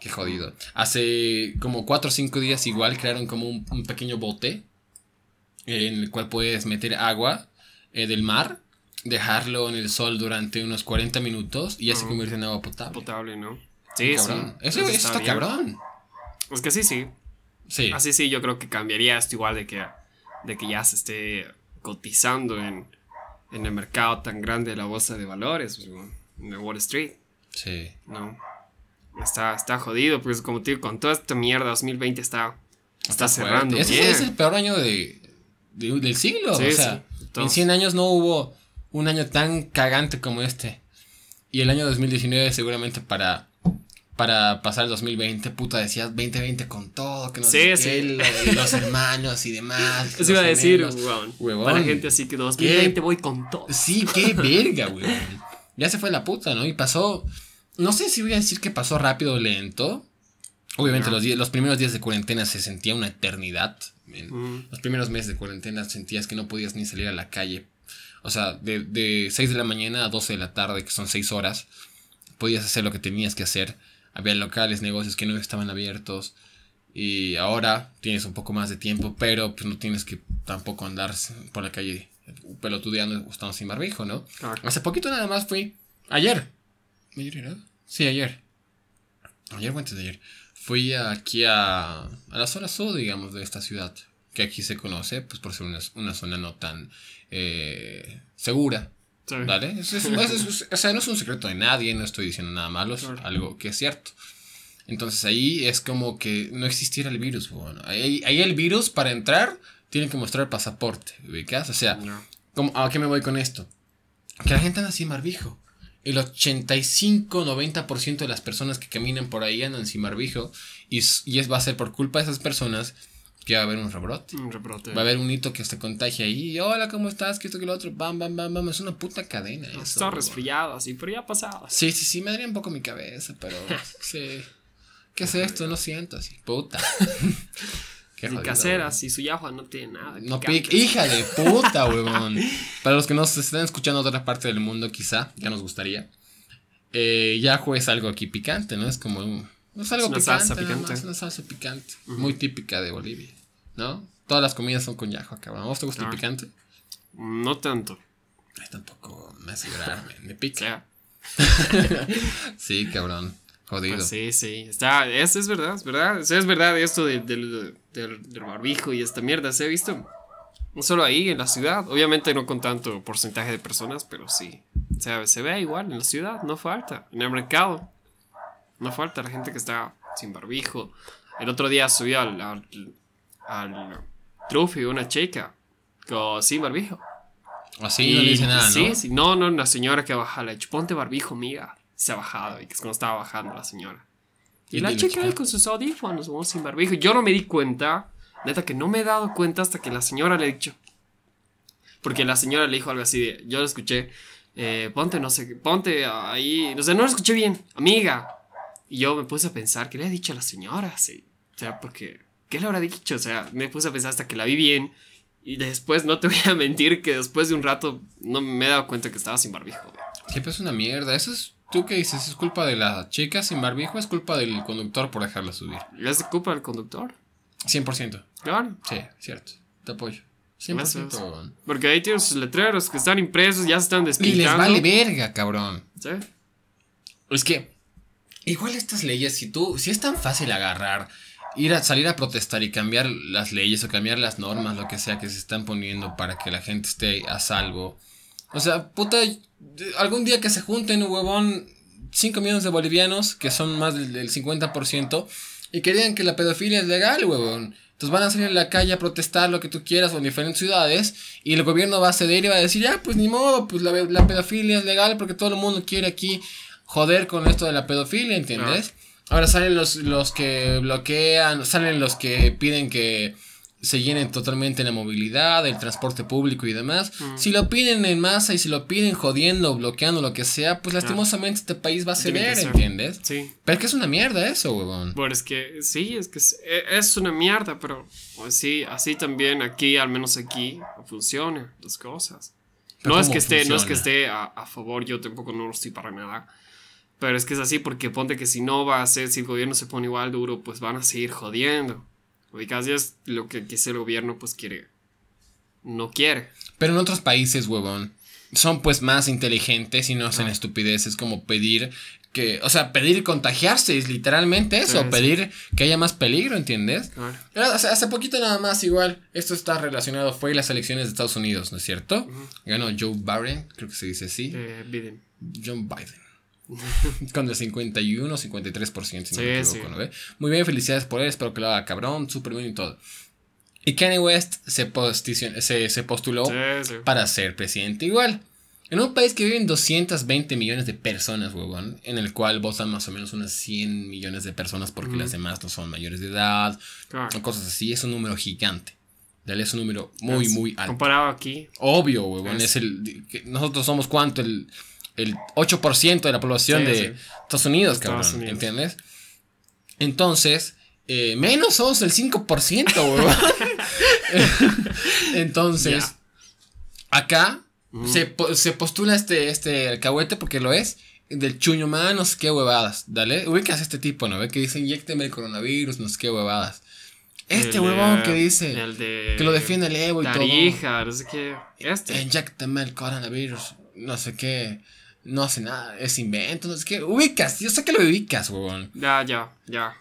Speaker 1: Qué jodido. Hace como 4 o 5 días igual crearon como un, pequeño bote en el cual puedes meter agua eh, del mar, dejarlo en el sol durante unos 40 minutos y ya se convierte en agua potable.
Speaker 2: Potable, ¿no? Sí,
Speaker 1: sí. Eso, está, cabrón.
Speaker 2: Es que sí, sí. Sí. Así sí, yo creo que cambiaría esto igual de que, de que ya se esté cotizando en, en el mercado tan grande de la bolsa de valores, pues, en Wall Street. Sí. ¿No? Está, está jodido, pues como te digo, con toda esta mierda, 2020 está, está, cerrando.
Speaker 1: Ese es el peor año de, del siglo. o sea, en 100 años no hubo un año tan cagante como este. Y el año 2019 seguramente para para pasar el 2020, puta, decías 2020 con todo, que no sé sí. los hermanos y demás.
Speaker 2: Eso iba a decir, huevón. Para la gente así que 2020 voy con todo.
Speaker 1: Sí, qué verga, weón. Ya se fue la puta, ¿no? Y pasó, no sé si voy a decir que pasó rápido o lento. Obviamente los, los primeros días de cuarentena se sentía una eternidad. Los primeros meses de cuarentena sentías que no podías ni salir a la calle. O sea, de, de 6 de la mañana a 12 de la tarde, que son 6 horas, podías hacer lo que tenías que hacer había locales, negocios que no estaban abiertos. Y ahora tienes un poco más de tiempo, pero pues no tienes que tampoco andar por la calle pelotudeando estando sin barbijo, ¿no? Hace poquito nada más fui. Ayer. ¿Ayer Sí, ayer. Ayer o antes de ayer. Fui aquí a, a la zona sur, digamos, de esta ciudad. Que aquí se conoce, pues por ser una, una zona no tan eh, segura. ¿Vale? o sea, no es un secreto de nadie, no estoy diciendo nada malo, es algo que es cierto. Entonces ahí es como que no existiera el virus. Bueno, ahí, el virus para entrar tiene que mostrar el pasaporte, ¿ubicas? O sea, ¿a qué me voy con esto? Que la gente anda sin barbijo. El 85-90% de las personas que caminan por ahí andan sin barbijo. Y, y es, va a ser por culpa de esas personas que va a haber un rebrote. Un rebrote. Va a haber un hito que se contagia ahí. Hola, ¿cómo estás? Que esto, que lo otro. Bam, bam, bam, bam. Es una puta cadena.
Speaker 2: Eso, Está resfriado así, pero ya ha pasado.
Speaker 1: Sí, sí, sí. Me daría un poco mi cabeza, pero. sí. ¿Qué es esto? No siento así. Puta.
Speaker 2: Qué caseras y su yahua no tiene nada.
Speaker 1: No pic. Hija de puta, huevón. Para los que nos estén escuchando de otra parte del mundo, quizá, ya nos gustaría. Eh, Yahoo es algo aquí picante, ¿no? Es como un no es algo una picante, salsa picante. una salsa picante. Muy típica de Bolivia. ¿No? Todas las comidas son con yajo, cabrón. ¿A vos te gusta el ah. picante?
Speaker 2: No tanto.
Speaker 1: Ay, tampoco me hace llorar, me pica. sí, cabrón. Jodido. Pues
Speaker 2: sí, sí. Está, es, es verdad, es verdad. Es, verdad esto del, del, barbijo y esta mierda. Se ha visto no solo ahí en la ciudad. Obviamente no con tanto porcentaje de personas, pero sí. O sea, se ve igual en la ciudad, no falta. En el mercado. No falta la gente que está sin barbijo. El otro día subí al, al, al trufi una chica con, sin barbijo. Así no le dice nada, ¿no? Sí, sí. No, no, una señora que baja, dicho, ponte barbijo, amiga. Se ha bajado, y que es cuando estaba bajando la señora. Y, la chica ahí con sus audífonos, sin barbijo. Yo no me di cuenta, neta que no me he dado cuenta hasta que la señora le ha dicho. Porque la señora le dijo algo así de, yo lo escuché, eh, ponte, no sé, ponte ahí, no sé, no lo escuché bien, amiga. Y yo me puse a pensar, ¿qué le ha dicho a la señora? Sí. O sea, porque, ¿qué le habrá dicho? O sea, me puse a pensar hasta que la vi bien. Y después, no te voy a mentir, que después de un rato no me he dado cuenta que estaba sin barbijo.
Speaker 1: Siempre es una mierda. Eso es, ¿tú qué dices? ¿Es culpa de la chica sin barbijo es culpa del conductor por dejarla subir?
Speaker 2: ¿Es culpa del conductor?
Speaker 1: 100%. Claro. Sí, cierto. Te apoyo.
Speaker 2: 100%, Porque ahí tienen sus letreros que están impresos, ya se están
Speaker 1: despintando. Y les vale verga, cabrón. ¿Sí? Es que, igual estas leyes, si tú, si es tan fácil agarrar, ir a salir a protestar y cambiar las leyes o cambiar las normas, lo que sea que se están poniendo para que la gente esté a salvo. O sea, puta, algún día que se junten, huevón, 5 millones de bolivianos, que son más del, 50%, y que digan que la pedofilia es legal, huevón. Entonces van a salir a la calle a protestar lo que tú quieras o en diferentes ciudades y el gobierno va a ceder y va a decir, ya, pues ni modo, pues la, pedofilia es legal porque todo el mundo quiere aquí joder con esto de la pedofilia, ¿entiendes? Ahora salen los, los que bloquean, salen los que piden que se llenen totalmente la movilidad, el transporte público y demás. Mm. Si lo piden en masa y si lo piden jodiendo, bloqueando, lo que sea, pues lastimosamente este país va a ceder, ¿entiendes? Sí. Pero es que es una mierda eso, huevón.
Speaker 2: Bueno, es que sí, es que e, es, una mierda, pero pues sí, así también aquí, al menos aquí, funciona las cosas. No es, que esté, no es que esté a, a, favor, yo tampoco no lo estoy para nada. Pero es que es así porque ponte que si no va a ser, si el gobierno se pone igual duro, pues van a seguir jodiendo. Ubicas ya es lo que, que el gobierno pues quiere. No quiere.
Speaker 1: Pero en otros países, huevón, son pues más inteligentes y no hacen estupideces como pedir que, o sea, pedir contagiarse es literalmente eso, pedir que haya más peligro, ¿entiendes? Claro. Hace, poquito nada más igual, esto está relacionado, fue las elecciones de Estados Unidos, ¿no es cierto? Ganó Joe Biden, creo que se dice así.
Speaker 2: Eh, Biden.
Speaker 1: John Biden. Con el 51 53%, si no me equivoco, ¿no ve? Muy bien, felicidades por él, espero que lo haga cabrón, súper bien y todo. Y Kanye West se, se, se postuló para ser presidente igual. En un país que viven 220 millones de personas, huevón, en el cual votan más o menos unas 100 millones de personas porque las demás no son mayores de edad, o cosas así, es un número gigante. Dale, es un número muy, muy alto.
Speaker 2: Comparado aquí.
Speaker 1: Obvio, huevón, es, el... Nosotros somos cuánto, el el 8% de la población de Estados Unidos, cabrón. ¿Entiendes? Entonces, eh, menos somos el 5%, weón. Entonces, acá se, postula este, este alcahuete porque lo es. Del chuño man, no sé qué huevadas. Dale, ubicas a este tipo, ¿no? Ve que dice inyecteme el coronavirus, no sé qué huevadas. Este huevón que dice que lo defiende el Evo y
Speaker 2: todo. no sé qué. Este.
Speaker 1: Inyecteme el coronavirus, no sé qué no hace nada, es invento, es que ubicas, yo sé que lo ubicas, huevón.
Speaker 2: Ya, ya, ya.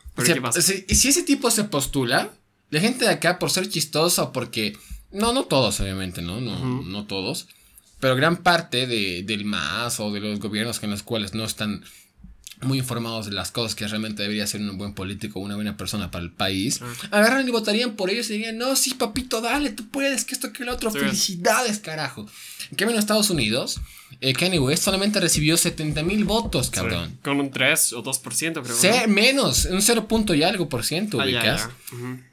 Speaker 1: Y si, ese tipo se postula, la gente de acá por ser chistosa o porque, no, no todos obviamente, no, no, no todos, pero gran parte de, del MAS o de los gobiernos con los cuales no están muy informados de las cosas que realmente debería ser un buen político, una buena persona para el país, agarran y votarían por ellos y dirían, no, sí, papito, dale, tú puedes, que esto, que lo otro, felicidades, carajo. En cambio, en Estados Unidos, eh, Kanye West solamente recibió 70 mil votos, cabrón.
Speaker 2: Con un 3 o 2%, creo.
Speaker 1: Sí, menos, un 0 punto y algo por ciento, ah,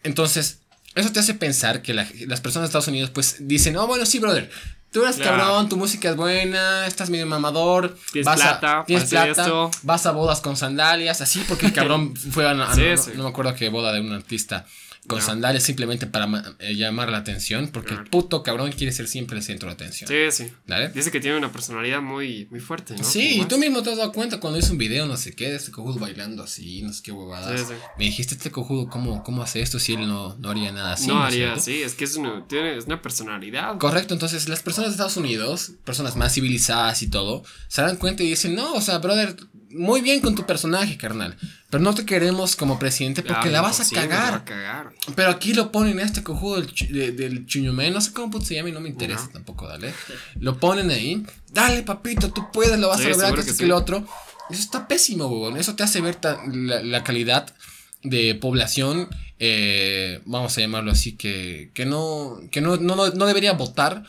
Speaker 1: Entonces, eso te hace pensar que las personas de Estados Unidos, pues, dicen, oh, bueno, sí, brother, Tú eres cabrón, tu música es buena, estás medio mamador.
Speaker 2: Tienes vas plata,
Speaker 1: a, tienes plata, vas a bodas con sandalias, así porque el cabrón fue a, no, me acuerdo qué boda de un artista con sandalias simplemente para eh, llamar la atención, porque el puto cabrón quiere ser siempre el centro de atención.
Speaker 2: Sí, sí. Dice que tiene una personalidad muy, muy fuerte, ¿no?
Speaker 1: Sí, y tú mismo te has dado cuenta cuando hice un video, no sé qué, de este cojudo bailando así, no sé qué huevadas. Sí, Me dijiste, este cojudo, ¿cómo, ¿cómo hace esto si él no, no haría nada así?
Speaker 2: No, haría así, es que es una, tiene, es una personalidad.
Speaker 1: Correcto, entonces las personas de Estados Unidos, personas más civilizadas y todo, se dan cuenta y dicen, no, o sea, brother, muy bien con tu personaje, carnal. Pero no te queremos como presidente porque la vas a cagar. Pero aquí lo ponen este cojudo del, del chuñumé, no sé cómo se llama y no me interesa tampoco, dale. Lo ponen ahí. Dale, papito, tú puedes, lo vas a lograr, que, que, que el otro. Eso está pésimo, huevón. Eso te hace ver la, calidad de población, eh, vamos a llamarlo así, que, que, no, que no, no, no debería votar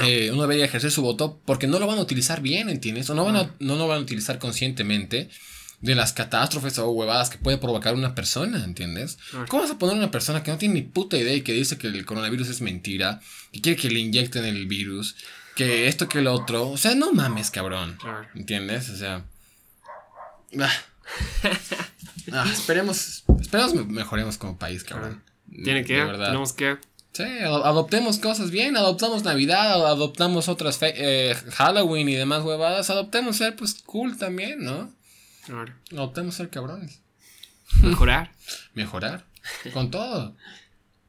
Speaker 1: eh, uno debería ejercer su voto porque no lo van a utilizar bien, ¿entiendes? O no, van a, no lo van a utilizar conscientemente de las catástrofes o huevadas que puede provocar una persona, ¿entiendes? ¿Cómo vas a poner a una persona que no tiene ni puta idea y que dice que el coronavirus es mentira, y quiere que le inyecten el virus, que esto, que el otro? O sea, no mames, cabrón. ¿Entiendes? O sea... Ah. Ah, esperemos, esperemos mejoremos como país, cabrón.
Speaker 2: Tiene que, tenemos que
Speaker 1: Sí, adoptemos cosas bien, adoptamos Navidad, adoptamos otras eh, Halloween y demás huevadas, adoptemos ser pues cool también, ¿no? Claro. Adoptemos ser cabrones.
Speaker 2: Mejorar.
Speaker 1: Mejorar. Con todo.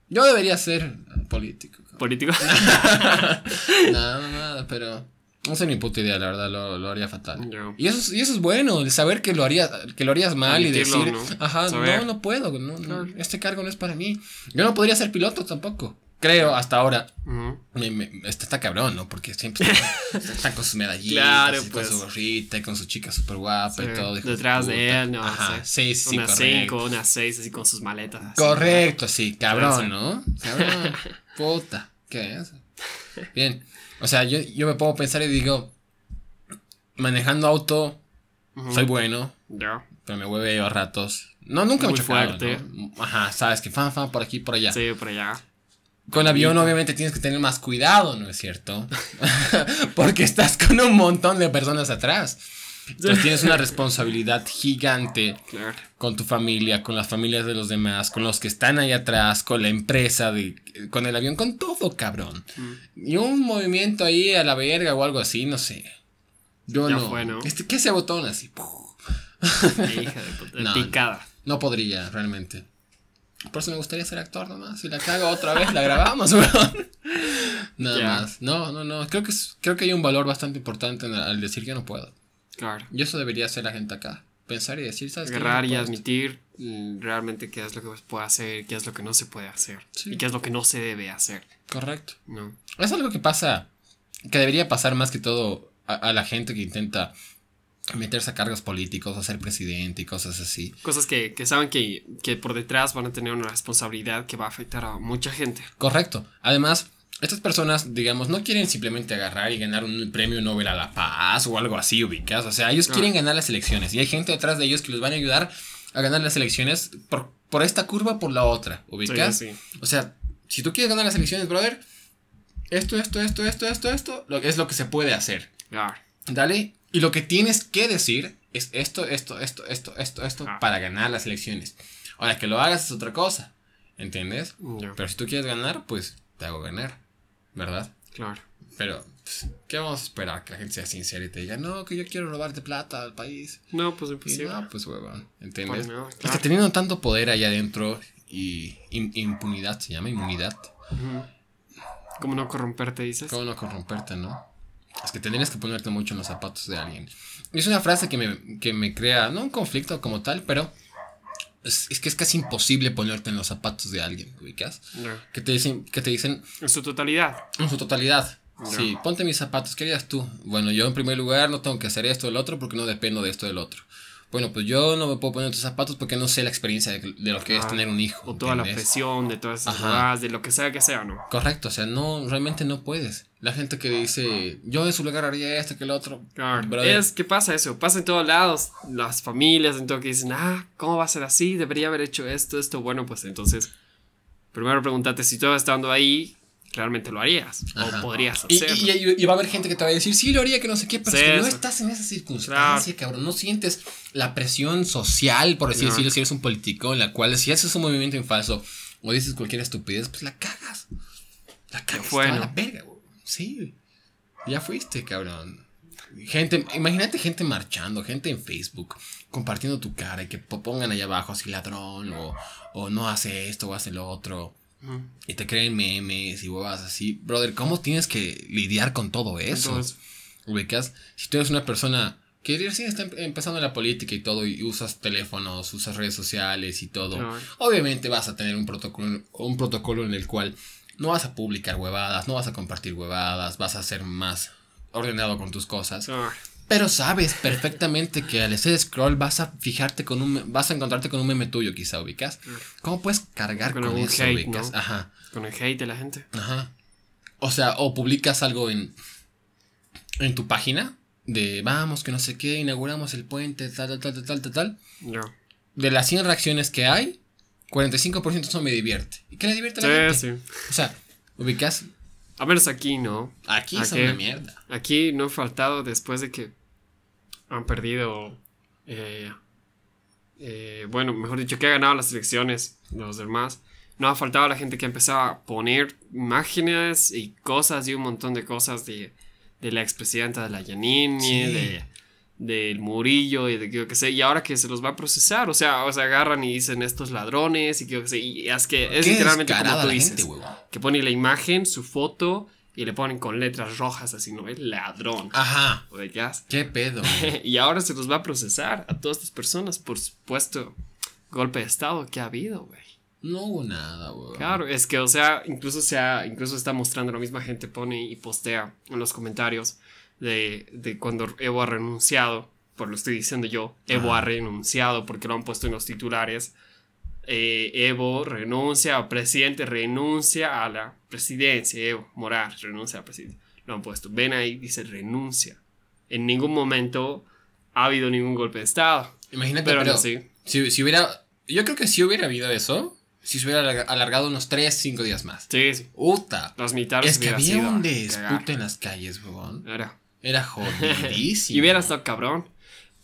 Speaker 1: Yo debería ser político.
Speaker 2: político.
Speaker 1: no, no, nada, pero. No sé ni puta idea, la verdad, lo, lo haría fatal. Y, eso, es, y eso es bueno, el saber que lo, haría, que lo harías mal y decir, ¿no? ajá, no, no puedo, no, este cargo no es para mí. Yo no podría ser piloto tampoco. Creo, hasta ahora. este está cabrón, ¿no? Porque siempre está, con sus medallitas, y con pues. su gorrita y con su chica súper guapa y todo.
Speaker 2: Detrás de él, ¿no? Ajá, sí, sí, Unas cinco, unas seis, así con sus maletas.
Speaker 1: correcto, sí, cabrón, ¿no? Cabrón. Puta, ¿qué es? Bien. O sea, yo, yo me a pensar y digo, manejando auto, soy bueno. Pero me vuelve a ratos. No, nunca Muy me fuerte. Ajá, sabes que fan, fan, por aquí, por allá.
Speaker 2: Sí, por allá.
Speaker 1: Con avión obviamente tienes que tener más cuidado, ¿no es cierto? Porque estás con un montón de personas atrás. Entonces tienes una responsabilidad gigante con tu familia, con las familias de los demás, con los que están ahí atrás, con la empresa, con el avión, con todo, cabrón. Mm. Y un movimiento ahí a la verga o algo así, no sé. Yo no. Este, ¿Qué ese botón así?
Speaker 2: Hija de puta. picada.
Speaker 1: No podría, realmente. Por eso me gustaría ser actor nomás. Si la cago otra vez, la grabamos, weón. Nada más. No, no, no. Creo que, creo que hay un valor bastante importante al decir que no puedo. Claro. Y eso debería hacer la gente acá. Pensar y decir, ¿sabes
Speaker 2: Agarrar y admitir mm, realmente qué es lo que se puede hacer, qué es lo que no se puede hacer. Y qué es lo que no se debe hacer.
Speaker 1: Correcto. No. Es algo que pasa, que debería pasar más que todo a la gente que intenta meterse a cargos políticos, a ser presidente y cosas así.
Speaker 2: Cosas que, saben que, por detrás van a tener una responsabilidad que va a afectar a mucha gente.
Speaker 1: Correcto. Además, estas personas, digamos, no quieren simplemente agarrar y ganar un premio Nobel a la paz o algo así, ubicas. O sea, ellos quieren ganar las elecciones y hay gente detrás de ellos que los van a ayudar a ganar las elecciones por, por esta curva por la otra, ubicas. O sea, si tú quieres ganar las elecciones, brother, esto, esto, esto, esto, esto, esto, lo, es lo que se puede hacer. Dale, y lo que tienes que decir es esto, esto, esto, esto, esto, esto ah. para ganar las elecciones. Ahora, que lo hagas es otra cosa. ¿Entiendes? Pero si tú quieres ganar, pues te hago ganar. ¿Verdad? Claro. Pero, pues, ¿qué vamos a esperar? Que la gente sea sincera y te diga, no, que yo quiero robarte plata al país.
Speaker 2: No, pues imposible.
Speaker 1: no, pues huevón. ¿Entiendes? Es que teniendo tanto poder allá adentro y impunidad, se llama inmunidad.
Speaker 2: ¿Cómo no corromperte, dices?
Speaker 1: ¿Cómo no corromperte, no? Es que tendrías que ponerte mucho en los zapatos de alguien. es una frase que me, que me crea, no un conflicto como tal, pero es, que es casi imposible ponerte en los zapatos de alguien, ¿ubicas? Que, te dicen, que te dicen...
Speaker 2: En su totalidad.
Speaker 1: En su totalidad. Sí, ponte mis zapatos, ¿qué harías tú? Bueno, yo en primer lugar no tengo que hacer esto o el otro porque no dependo de esto o del otro bueno, pues yo no me puedo poner tus zapatos porque no sé la experiencia de, lo que es tener un hijo.
Speaker 2: O toda la presión de todas esas cosas, de lo que sea que sea, ¿no?
Speaker 1: Correcto, o sea, no, realmente no puedes. La gente que dice, yo en su lugar haría esto que el otro.
Speaker 2: Claro. Es que pasa eso, pasa en todos lados, las familias, en todo que dicen, ah, ¿cómo va a ser así? Debería haber hecho esto, esto. Bueno, pues entonces, primero pregúntate si todo estando ahí, realmente lo harías o podrías hacerlo.
Speaker 1: Y, va a haber gente que te va a decir, sí, lo haría, que no sé qué, pero es que no estás en esa circunstancia, cabrón. No sientes la presión social, por así decirlo, si eres un político, en la cual si haces un movimiento en falso o dices cualquier estupidez, pues la cagas. La cagas. Bueno. la verga, Sí. Ya fuiste, cabrón. Gente, imagínate gente marchando, gente en Facebook, compartiendo tu cara y que pongan ahí abajo así ladrón o, o no hace esto o hace lo otro. Y te creen memes y huevas así. Brother, ¿cómo tienes que lidiar con todo eso? Ubicas, si tú eres una persona que recién está empezando la política y todo, y usas teléfonos, usas redes sociales y todo, obviamente vas a tener un protocolo, un protocolo en el cual no vas a publicar huevadas, no vas a compartir huevadas, vas a ser más ordenado con tus cosas. Pero sabes perfectamente que al hacer scroll vas a fijarte con un vas a encontrarte con un meme tuyo quizá ubicas. ¿Cómo puedes cargar con, eso ubicas? Ajá.
Speaker 2: Con el hate de la gente.
Speaker 1: Ajá. O sea, o publicas algo en en tu página de vamos que no sé qué, inauguramos el puente, tal tal tal tal tal tal. De las 100 reacciones que hay, 45% son me divierte. ¿Y qué le divierte a la gente? Sí. O sea, ubicas
Speaker 2: a menos aquí no.
Speaker 1: Aquí es una mierda.
Speaker 2: Aquí no ha faltado después de que han perdido. Eh, eh, bueno, mejor dicho, que ha ganado las elecciones, los demás. No ha faltado la gente que ha empezado a poner imágenes y cosas y un montón de cosas de, de la expresidenta de la Yanini, de, del Murillo y de que, que sé, y ahora que se los va a procesar, o sea, o sea, agarran y dicen estos ladrones y que, que sé, y es que es literalmente como tú dices, que pone la imagen, su foto y le ponen con letras rojas así, ¿no? Es ladrón. Ajá.
Speaker 1: ¿Qué pedo?
Speaker 2: y ahora se los va a procesar a todas estas personas por supuesto golpe de estado que ha habido, güey.
Speaker 1: No hubo nada, güey.
Speaker 2: Claro, es que, o sea, incluso, sea, incluso está mostrando, la misma gente pone y postea en los comentarios de, de cuando Evo ha renunciado, por lo estoy diciendo yo, Evo ha renunciado porque lo han puesto en los titulares. Eh, Evo renuncia, o presidente renuncia a la presidencia, Evo Morales renuncia a la presidencia. Lo han puesto. Ven ahí, dice renuncia. En ningún momento ha habido ningún golpe de Estado. Imagínate,
Speaker 1: pero, pero sí. si, si hubiera, yo creo que si hubiera habido eso, si se hubiera alargado unos 3, 5 días más. Sí, sí. Uta. Los militares Es que había un dispute en las calles, weón. Era. Era
Speaker 2: jodidísimo. y hubiera estado cabrón.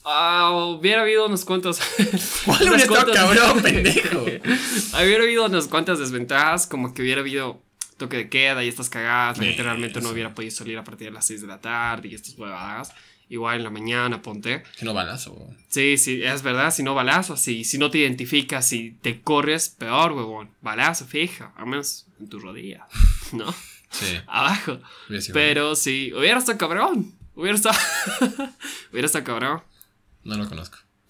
Speaker 2: Ah, hubiera habido unos cuantos. ¿Cuál hubiera estado cabrón, pendejo? hubiera habido unas cuantas desventajas, como que hubiera habido toque de queda y estas cagadas. literalmente no hubiera podido salir a partir de las 6 de la tarde y estas huevadas igual en la mañana, ponte.
Speaker 1: Que no balazo,
Speaker 2: Sí, sí, es verdad, si no balazo, si, si no te identificas, si te corres, peor, huevón. Balazo, fija, al menos en tu rodilla, ¿no? Sí. Abajo. Pero sí, hubiera estado cabrón. Hubiera estado. hubiera estado cabrón.
Speaker 1: No lo conozco.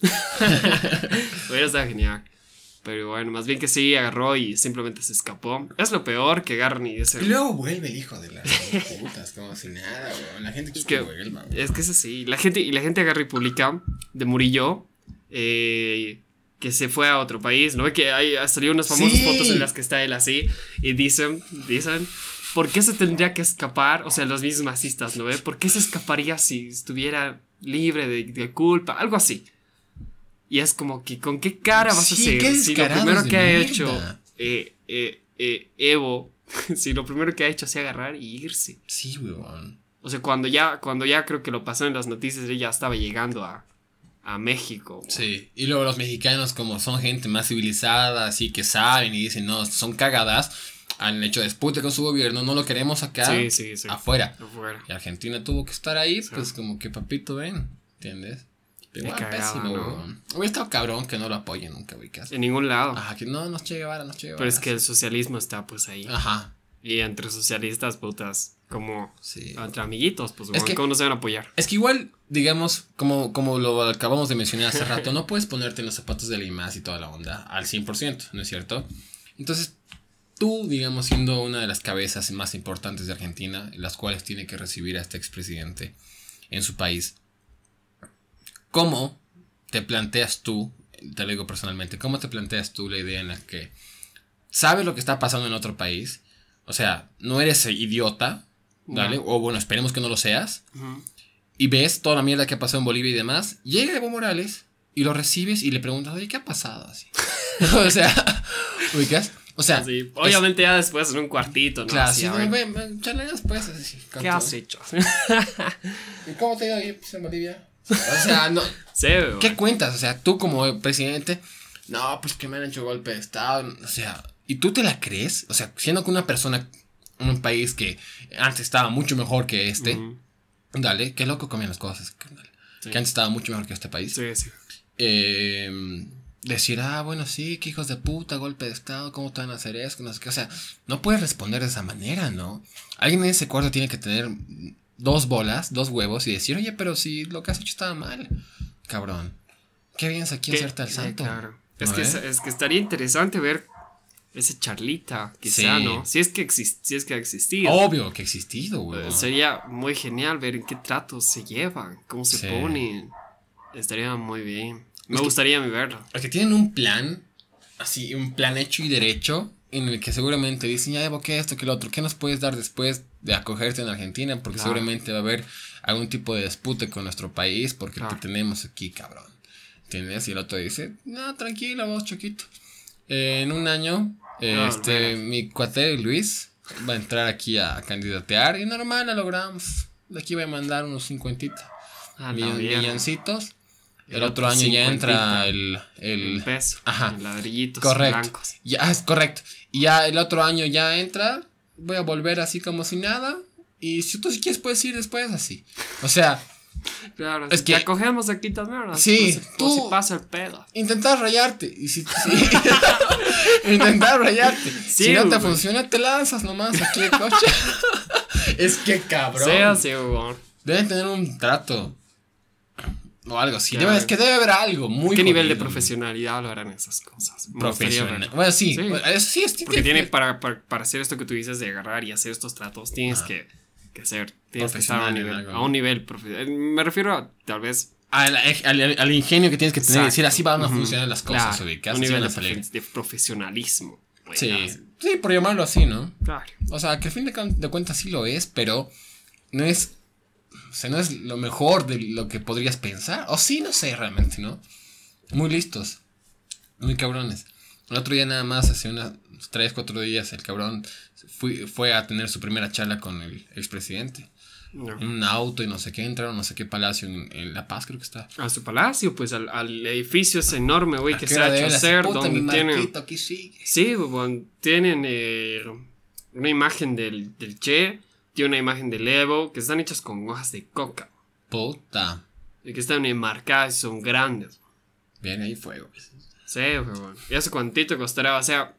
Speaker 2: hubiera estado genial. Pero bueno, más bien que sí, agarró y simplemente se escapó. Es lo peor que agarran y
Speaker 1: ese. Y luego vuelve el hijo de las putas, como si nada, La gente
Speaker 2: es que, Es que es así. La gente, y la gente agarra y publica de Murillo. Eh, que se fue a otro país, ¿no? Que hay, salió unas famosas fotos en las que está él así. Y dicen, dicen. ¿Por qué se tendría que escapar? O sea, los mismos masistas, ¿no? ¿Por qué se escaparía si estuviera libre de, de culpa? Algo así. Y es como que, ¿con qué cara vas a hacer? Si lo primero que ha hecho eh, eh, eh, Evo, si lo primero que ha hecho es agarrar y irse.
Speaker 1: Sí, weón.
Speaker 2: O sea, cuando ya, cuando ya creo que lo pasó en las noticias, ella estaba llegando a, a México.
Speaker 1: Sí, y luego los mexicanos, como son gente más civilizada, así que saben y dicen, no, son cagadas, han hecho dispute con su gobierno, no lo queremos acá, sí, sí, sí. Afuera. afuera. Y Argentina tuvo que estar ahí, pues como que papito, ven, ¿entiendes? Igual pésimo, ¿no? Hubiera estado cabrón que no lo apoyen nunca, ubicas.
Speaker 2: En ningún lado.
Speaker 1: Ajá, que no, no Che Guevara, no Che Guevara.
Speaker 2: Pero es que el socialismo está pues ahí. Ajá. Y entre socialistas, putas, como sí. entre amiguitos, pues es que, ¿cómo no se van a apoyar?
Speaker 1: Es que igual, digamos, como, como lo acabamos de mencionar hace rato, no puedes ponerte en los zapatos de Limas y toda la onda al 100%, ¿no es cierto? Entonces, tú, digamos, siendo una de las cabezas más importantes de Argentina, las cuales tiene que recibir a este expresidente en su país, ¿Cómo te planteas tú, te lo digo personalmente, cómo te planteas tú la idea en la que sabes lo que está pasando en otro país? O sea, no eres idiota, ¿vale? O bueno, esperemos que no lo seas. Y ves toda la mierda que ha pasado en Bolivia y demás. Llega Evo Morales y lo recibes y le preguntas, oye, ¿qué ha pasado así? o sea, ubicas. O sea,
Speaker 2: obviamente ya después en un cuartito, ¿no? Claro, sí,
Speaker 1: después. Así, ¿Qué has hecho? ¿Y cómo te ha ido ahí pues, en Bolivia? O sea, no. ¿Qué cuentas? O sea, tú como presidente, no, pues que me han hecho golpe de Estado. O sea, ¿y tú te la crees? O sea, siendo que una persona en un país que antes estaba mucho mejor que este, dale, qué loco comían las cosas, que antes estaba mucho mejor que este país. Sí, sí. Eh, decir, ah, bueno, sí, que hijos de puta, golpe de Estado, ¿cómo te van a hacer eso? No sé qué. O sea, no puedes responder de esa manera, ¿no? Alguien en ese cuarto tiene que tener dos bolas, dos huevos y decir, oye, pero si lo que has hecho estaba mal, cabrón. ¿Qué vienes aquí a hacerte al santo? claro.
Speaker 2: Es que, es, que estaría interesante ver ese charlita, quizá, ¿no? Si es, que si es que ha existido.
Speaker 1: Obvio que ha existido, güey.
Speaker 2: sería muy genial ver en qué tratos se llevan, cómo se ponen. Estaría muy bien. Me gustaría verlo.
Speaker 1: Es que tienen un plan, así, un plan hecho y derecho, en el que seguramente dicen, ya Evo, ¿qué esto, qué lo otro? ¿Qué nos puedes dar después de acogerte en Argentina? Porque seguramente va a haber algún tipo de dispute con nuestro país porque te tenemos aquí, cabrón. ¿Entiendes? Y el otro dice, no, tranquilo, vos, choquito. en un año, este, mi cuate Luis va a entrar aquí a candidatear y normal, la logramos. De aquí voy a mandar unos cincuentitos, ah, milloncitos. El otro año ya entra el, el, peso, ajá, ladrillitos correcto. blancos. Ya es correcto. Y ya el otro año ya entra, voy a volver así como si nada. Y si tú si quieres puedes ir después así. O sea,
Speaker 2: Claro, es que acogemos aquí también.
Speaker 1: Sí,
Speaker 2: tú. Si pasa el pedo.
Speaker 1: Intentar rayarte. Y si. intentar rayarte. si no te funciona, te lanzas nomás aquí el coche. es que cabrón.
Speaker 2: Sí, así.
Speaker 1: Deben tener un trato. O algo así. Debe, es que debe haber algo muy.
Speaker 2: ¿Qué nivel de profesionalidad lo harán esas cosas?
Speaker 1: Profesional. Bueno, sí. sí.
Speaker 2: es, Porque tiene, para, para, para, hacer esto que tú dices de agarrar y hacer estos tratos, tienes que, que ser. Tienes que estar a un nivel, a un nivel profesional. Me refiero a tal vez.
Speaker 1: Al, al, al, ingenio que tienes que tener y decir así van a funcionar las cosas.
Speaker 2: Claro, un nivel de, de, profesionalismo.
Speaker 1: sí. Sí, por llamarlo así, ¿no? Claro. O sea, que al fin de, de cuentas sí lo es, pero no es o sea, no es lo mejor de lo que podrías pensar. O sí, no sé realmente, ¿no? Muy listos. Muy cabrones. El otro día nada más, hace unos 3, 4 días, el cabrón fue, fue a tener su primera charla con el expresidente. En un auto y no sé qué, entraron no sé qué palacio en, La Paz, creo que está.
Speaker 2: A su palacio, pues al, edificio ese enorme, güey, que se ha hecho hacer, donde tienen... Sí, bueno, tienen eh, una imagen del, del Che tiene una imagen de Evo que están hechas con hojas de coca.
Speaker 1: Puta.
Speaker 2: Y que están enmarcadas y son grandes.
Speaker 1: Bien ahí fuego.
Speaker 2: Sí, weón. ¿Y hace cuántito costará? O sea.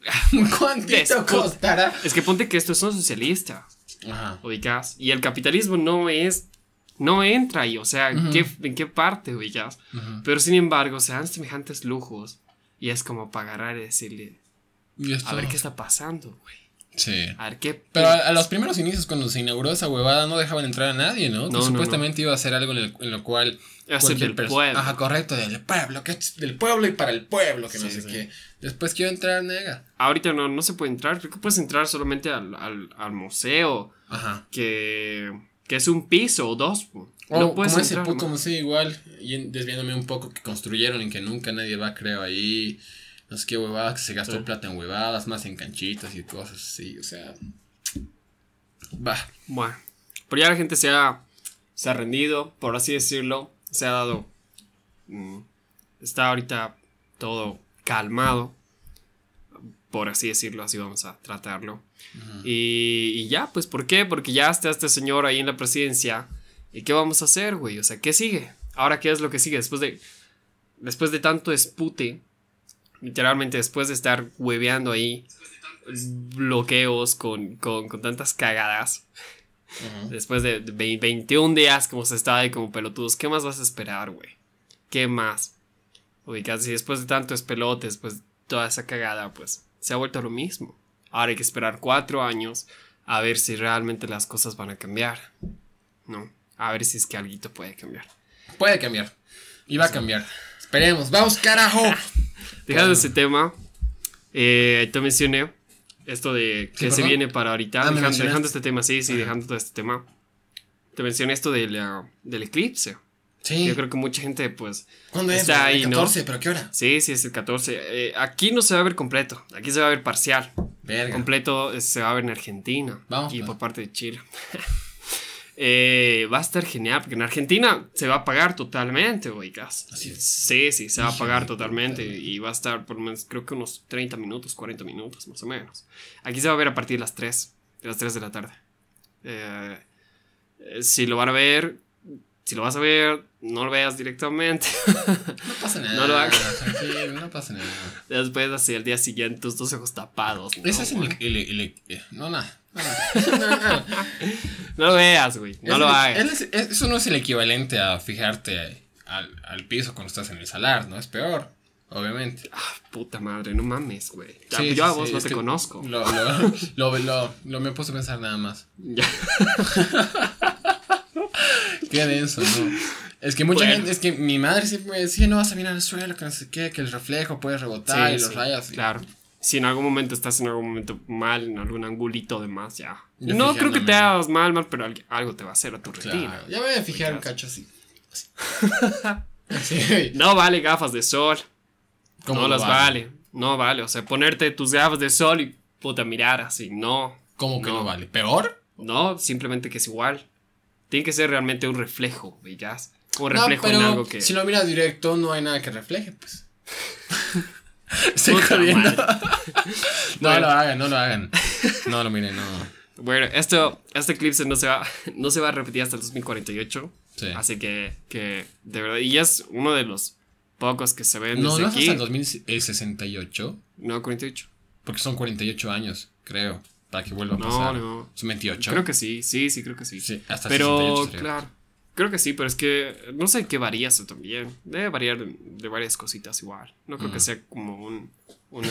Speaker 1: ¿Cuántito costará?
Speaker 2: Es que ponte que estos son socialistas. Ajá. Ubicás. Y el capitalismo no es. No entra ahí. O sea, ¿en, qué, ¿en qué parte ubicás? Pero sin embargo, se dan semejantes lujos. Y es como para agarrar y decirle. a ver qué está pasando, güey.
Speaker 1: Sí. A ver qué. Pero a, los primeros inicios, cuando se inauguró esa huevada, no dejaban entrar a nadie, ¿no? que supuestamente iba a ser algo en, lo cual.
Speaker 2: Hacer del pueblo.
Speaker 1: Ajá, correcto, del pueblo, que del pueblo y para el pueblo, que no sé qué. Después quiero entrar, nega.
Speaker 2: Ahorita no, no se puede entrar, creo que puedes entrar solamente al, al, al museo. Ajá. Que, que es un piso o dos.
Speaker 1: no puedes como ese puto museo igual, y desviándome un poco, que construyeron y que nunca nadie va, creo, ahí no sé qué huevadas, que se gastó plata en huevadas, más en canchitas y cosas así, o sea.
Speaker 2: Va. Bueno, pero ya la gente se ha, se ha rendido, por así decirlo, se ha dado. Mm, está ahorita todo calmado, por así decirlo, así vamos a tratarlo. y, y, ya, pues, ¿por qué? Porque ya está este señor ahí en la presidencia. ¿Y qué vamos a hacer, güey? O sea, ¿qué sigue? Ahora, ¿qué es lo que sigue? Después de, después de tanto espute literalmente después de estar hueveando ahí bloqueos con, con, con tantas cagadas. Después de, 21 días como se estaba ahí como pelotudos, ¿qué más vas a esperar, güey? ¿Qué más? Ubicas, y después de tantos pelotes, pues toda esa cagada, pues se ha vuelto lo mismo. Ahora hay que esperar cuatro años a ver si realmente las cosas van a cambiar. No, a ver si es que algo puede cambiar.
Speaker 1: Puede cambiar. Y va a cambiar. Esperemos. Vamos, carajo.
Speaker 2: Dejando ese tema, eh, te mencioné esto de que se viene para ahorita. Ah, dejando, este tema, sí, sí, dejando todo este tema. Te mencioné esto del eclipse. Sí. Yo creo que mucha gente, pues.
Speaker 1: ¿Cuándo es? Está ahí, el 14, ¿pero qué hora?
Speaker 2: Sí, sí, es el 14. Eh, aquí no se va a ver completo. Aquí se va a ver parcial. Verga. Completo eh, se va a ver en Argentina. Vamos. Y pues. por parte de Chile. Eh, va a estar genial, porque en Argentina se va a pagar totalmente, oigas. Sí, sí, se va a pagar totalmente y va a estar por lo menos, creo que unos 30 minutos, 40 minutos más o menos. Aquí se va a ver a partir de las 3, de las 3 de la tarde. Eh, eh, si lo van a ver, si lo vas a ver, no lo veas directamente.
Speaker 1: No pasa nada. no lo hagas. no pasa nada.
Speaker 2: Después, así, el día siguiente, tus dos ojos tapados.
Speaker 1: Ese es el, No, nada.
Speaker 2: No, lo veas, güey. No lo hagas.
Speaker 1: eso no es el equivalente a fijarte al, piso cuando estás en el salar, ¿no? Es peor, obviamente.
Speaker 2: Ah, puta madre, no mames, güey. yo a vos no te conozco.
Speaker 1: Lo, lo, lo, me puse a pensar nada más. Ya. Qué denso, ¿no? Es que mucha gente, es que mi madre siempre me decía, no vas a mirar al suelo, que no sé qué, que el reflejo puede rebotar y los rayos.
Speaker 2: Claro si en algún momento estás en algún momento mal, en algún angulito de más, ya. no creo que te hagas mal, mal, pero algo te va a hacer a tu retina.
Speaker 1: Ya voy a fijar un cacho así.
Speaker 2: No vale gafas de sol. No las vale? No vale. O sea, ponerte tus gafas de sol y puta mirar así. No.
Speaker 1: ¿Cómo que no, vale? ¿Peor?
Speaker 2: No, simplemente que es igual. Tiene que ser realmente un reflejo, ¿veías? Un reflejo en algo que.
Speaker 1: Si lo miras directo, no hay nada que refleje, pues. Estoy jodiendo. no lo hagan, no lo hagan. No lo miren, no.
Speaker 2: Bueno, esto, este eclipse no se, va, no se va a repetir hasta el 2048. Así que, que, de verdad, y es uno de los pocos que se ven
Speaker 1: no,
Speaker 2: desde
Speaker 1: no
Speaker 2: aquí.
Speaker 1: hasta el 2068.
Speaker 2: No, 48.
Speaker 1: Porque son 48 años, creo, para que vuelva a
Speaker 2: No,
Speaker 1: pasar.
Speaker 2: no.
Speaker 1: Son 28.
Speaker 2: Creo que sí, sí, sí, creo que sí.
Speaker 1: Sí, hasta el
Speaker 2: pero,
Speaker 1: 68 sería.
Speaker 2: claro, creo que sí, pero es que no sé qué varía eso también. Debe variar de, de varias cositas igual. No creo que sea como un, una,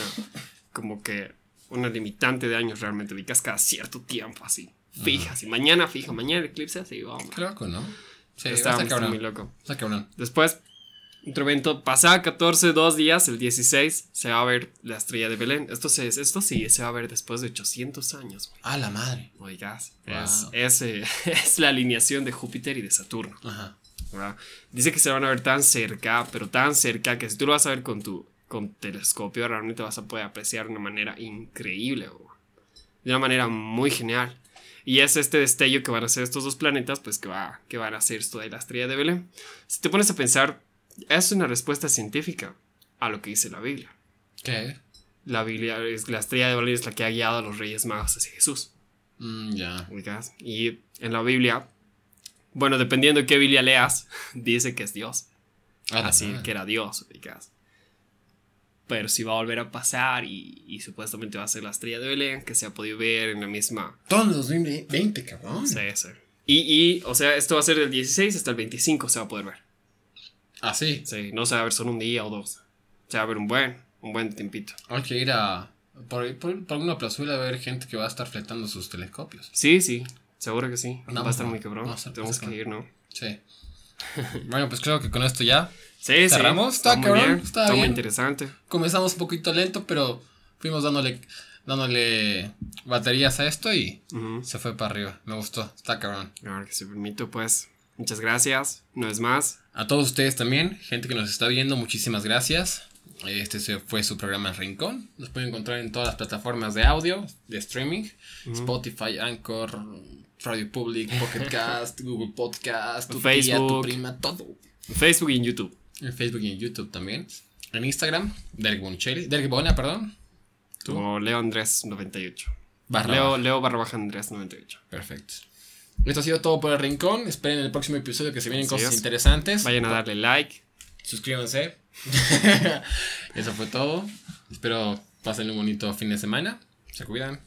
Speaker 2: como que una limitante de años realmente, ubicas cada cierto tiempo así. Fija, así, mañana fija, mañana el eclipse, así, vamos.
Speaker 1: Qué loco, ¿no? Sí,
Speaker 2: está,
Speaker 1: está
Speaker 2: está
Speaker 1: cabrón.
Speaker 2: muy loco.
Speaker 1: Está cabrón.
Speaker 2: Después, otro evento, pasada 14, dos días, el 16, se va a ver la estrella de Belén. Esto, se, esto sí se va a ver después de 800 años. güey.
Speaker 1: Ah, la madre.
Speaker 2: Oigas,
Speaker 1: Wow.
Speaker 2: es, es, eh, es la alineación de Júpiter y de Saturno.
Speaker 1: Ajá.
Speaker 2: ¿verdad? Dice que se van a ver tan cerca, pero tan cerca que si tú lo vas a ver con tu con telescopio, realmente vas a poder apreciar de una manera increíble, güey. de una manera muy genial. Y es este destello que van a hacer estos dos planetas, pues que, va, que van a hacer esto de la estrella de Belén. Si te pones a pensar, es una respuesta científica a lo que dice la Biblia.
Speaker 1: ¿Qué?
Speaker 2: La Biblia es la estrella de Belén es la que ha guiado a los reyes magos hacia Jesús.
Speaker 1: Mm, ya.
Speaker 2: ubicas. Y en la Biblia, bueno, dependiendo de qué Biblia leas, dice que es Dios.
Speaker 1: Ah,
Speaker 2: Así
Speaker 1: madre.
Speaker 2: que era Dios, ubicas. Pero si va a volver a pasar y, y supuestamente va a ser la estrella de Belén, que se ha podido ver en la misma.
Speaker 1: Todo en 2020, cabrón.
Speaker 2: Sí, sí. Y, y, o sea, esto va a ser del 16 hasta el 25, se va a poder ver.
Speaker 1: Ah, sí.
Speaker 2: Sí, no se va a ver solo un día o dos. Se va a ver un buen, un buen tiempito.
Speaker 1: Hay que ir a. Por, por, por alguna plazuela a ver gente que va a estar fletando sus telescopios.
Speaker 2: Sí, sí, seguro que sí.
Speaker 1: Vamos
Speaker 2: va a estar muy cabrón.
Speaker 1: vamos a
Speaker 2: Tenemos que ir, ¿no?
Speaker 1: Sí. bueno, pues creo que con esto ya
Speaker 2: Sí,
Speaker 1: ¿Cerramos?
Speaker 2: sí.
Speaker 1: Está
Speaker 2: muy
Speaker 1: cabrón,
Speaker 2: bien.
Speaker 1: está
Speaker 2: Está muy
Speaker 1: bien.
Speaker 2: interesante.
Speaker 1: comenzamos un poquito lento, pero fuimos dándole, dándole baterías a esto y
Speaker 2: Ujú.
Speaker 1: se fue para arriba. Me gustó, está cabrón.
Speaker 2: Ahora que se permito, pues, muchas gracias. No es más.
Speaker 1: A todos ustedes también, gente que nos está viendo, muchísimas gracias. Este fue su programa Rincón. Nos pueden encontrar en todas las plataformas de audio, de streaming: Spotify, Anchor, Radio Public, Pocket Cast, Google Podcast, tu tía, tu
Speaker 2: Facebook.
Speaker 1: prima, todo.
Speaker 2: En Facebook y en YouTube.
Speaker 1: En Facebook y en YouTube también. En Instagram, Derek Boncelli, Derek Bona, perdón.
Speaker 2: Leo Andrés 98.
Speaker 1: Barra
Speaker 2: Leo. Leo barra baja Andrés 98.
Speaker 1: Perfecto. Esto ha sido todo por el rincón. Esperen el próximo episodio que se vienen cosas
Speaker 2: es.
Speaker 1: interesantes.
Speaker 2: Vayan a darle like.
Speaker 1: Suscríbanse. Eso fue todo. Espero pasen un bonito fin de semana. Se cuidan.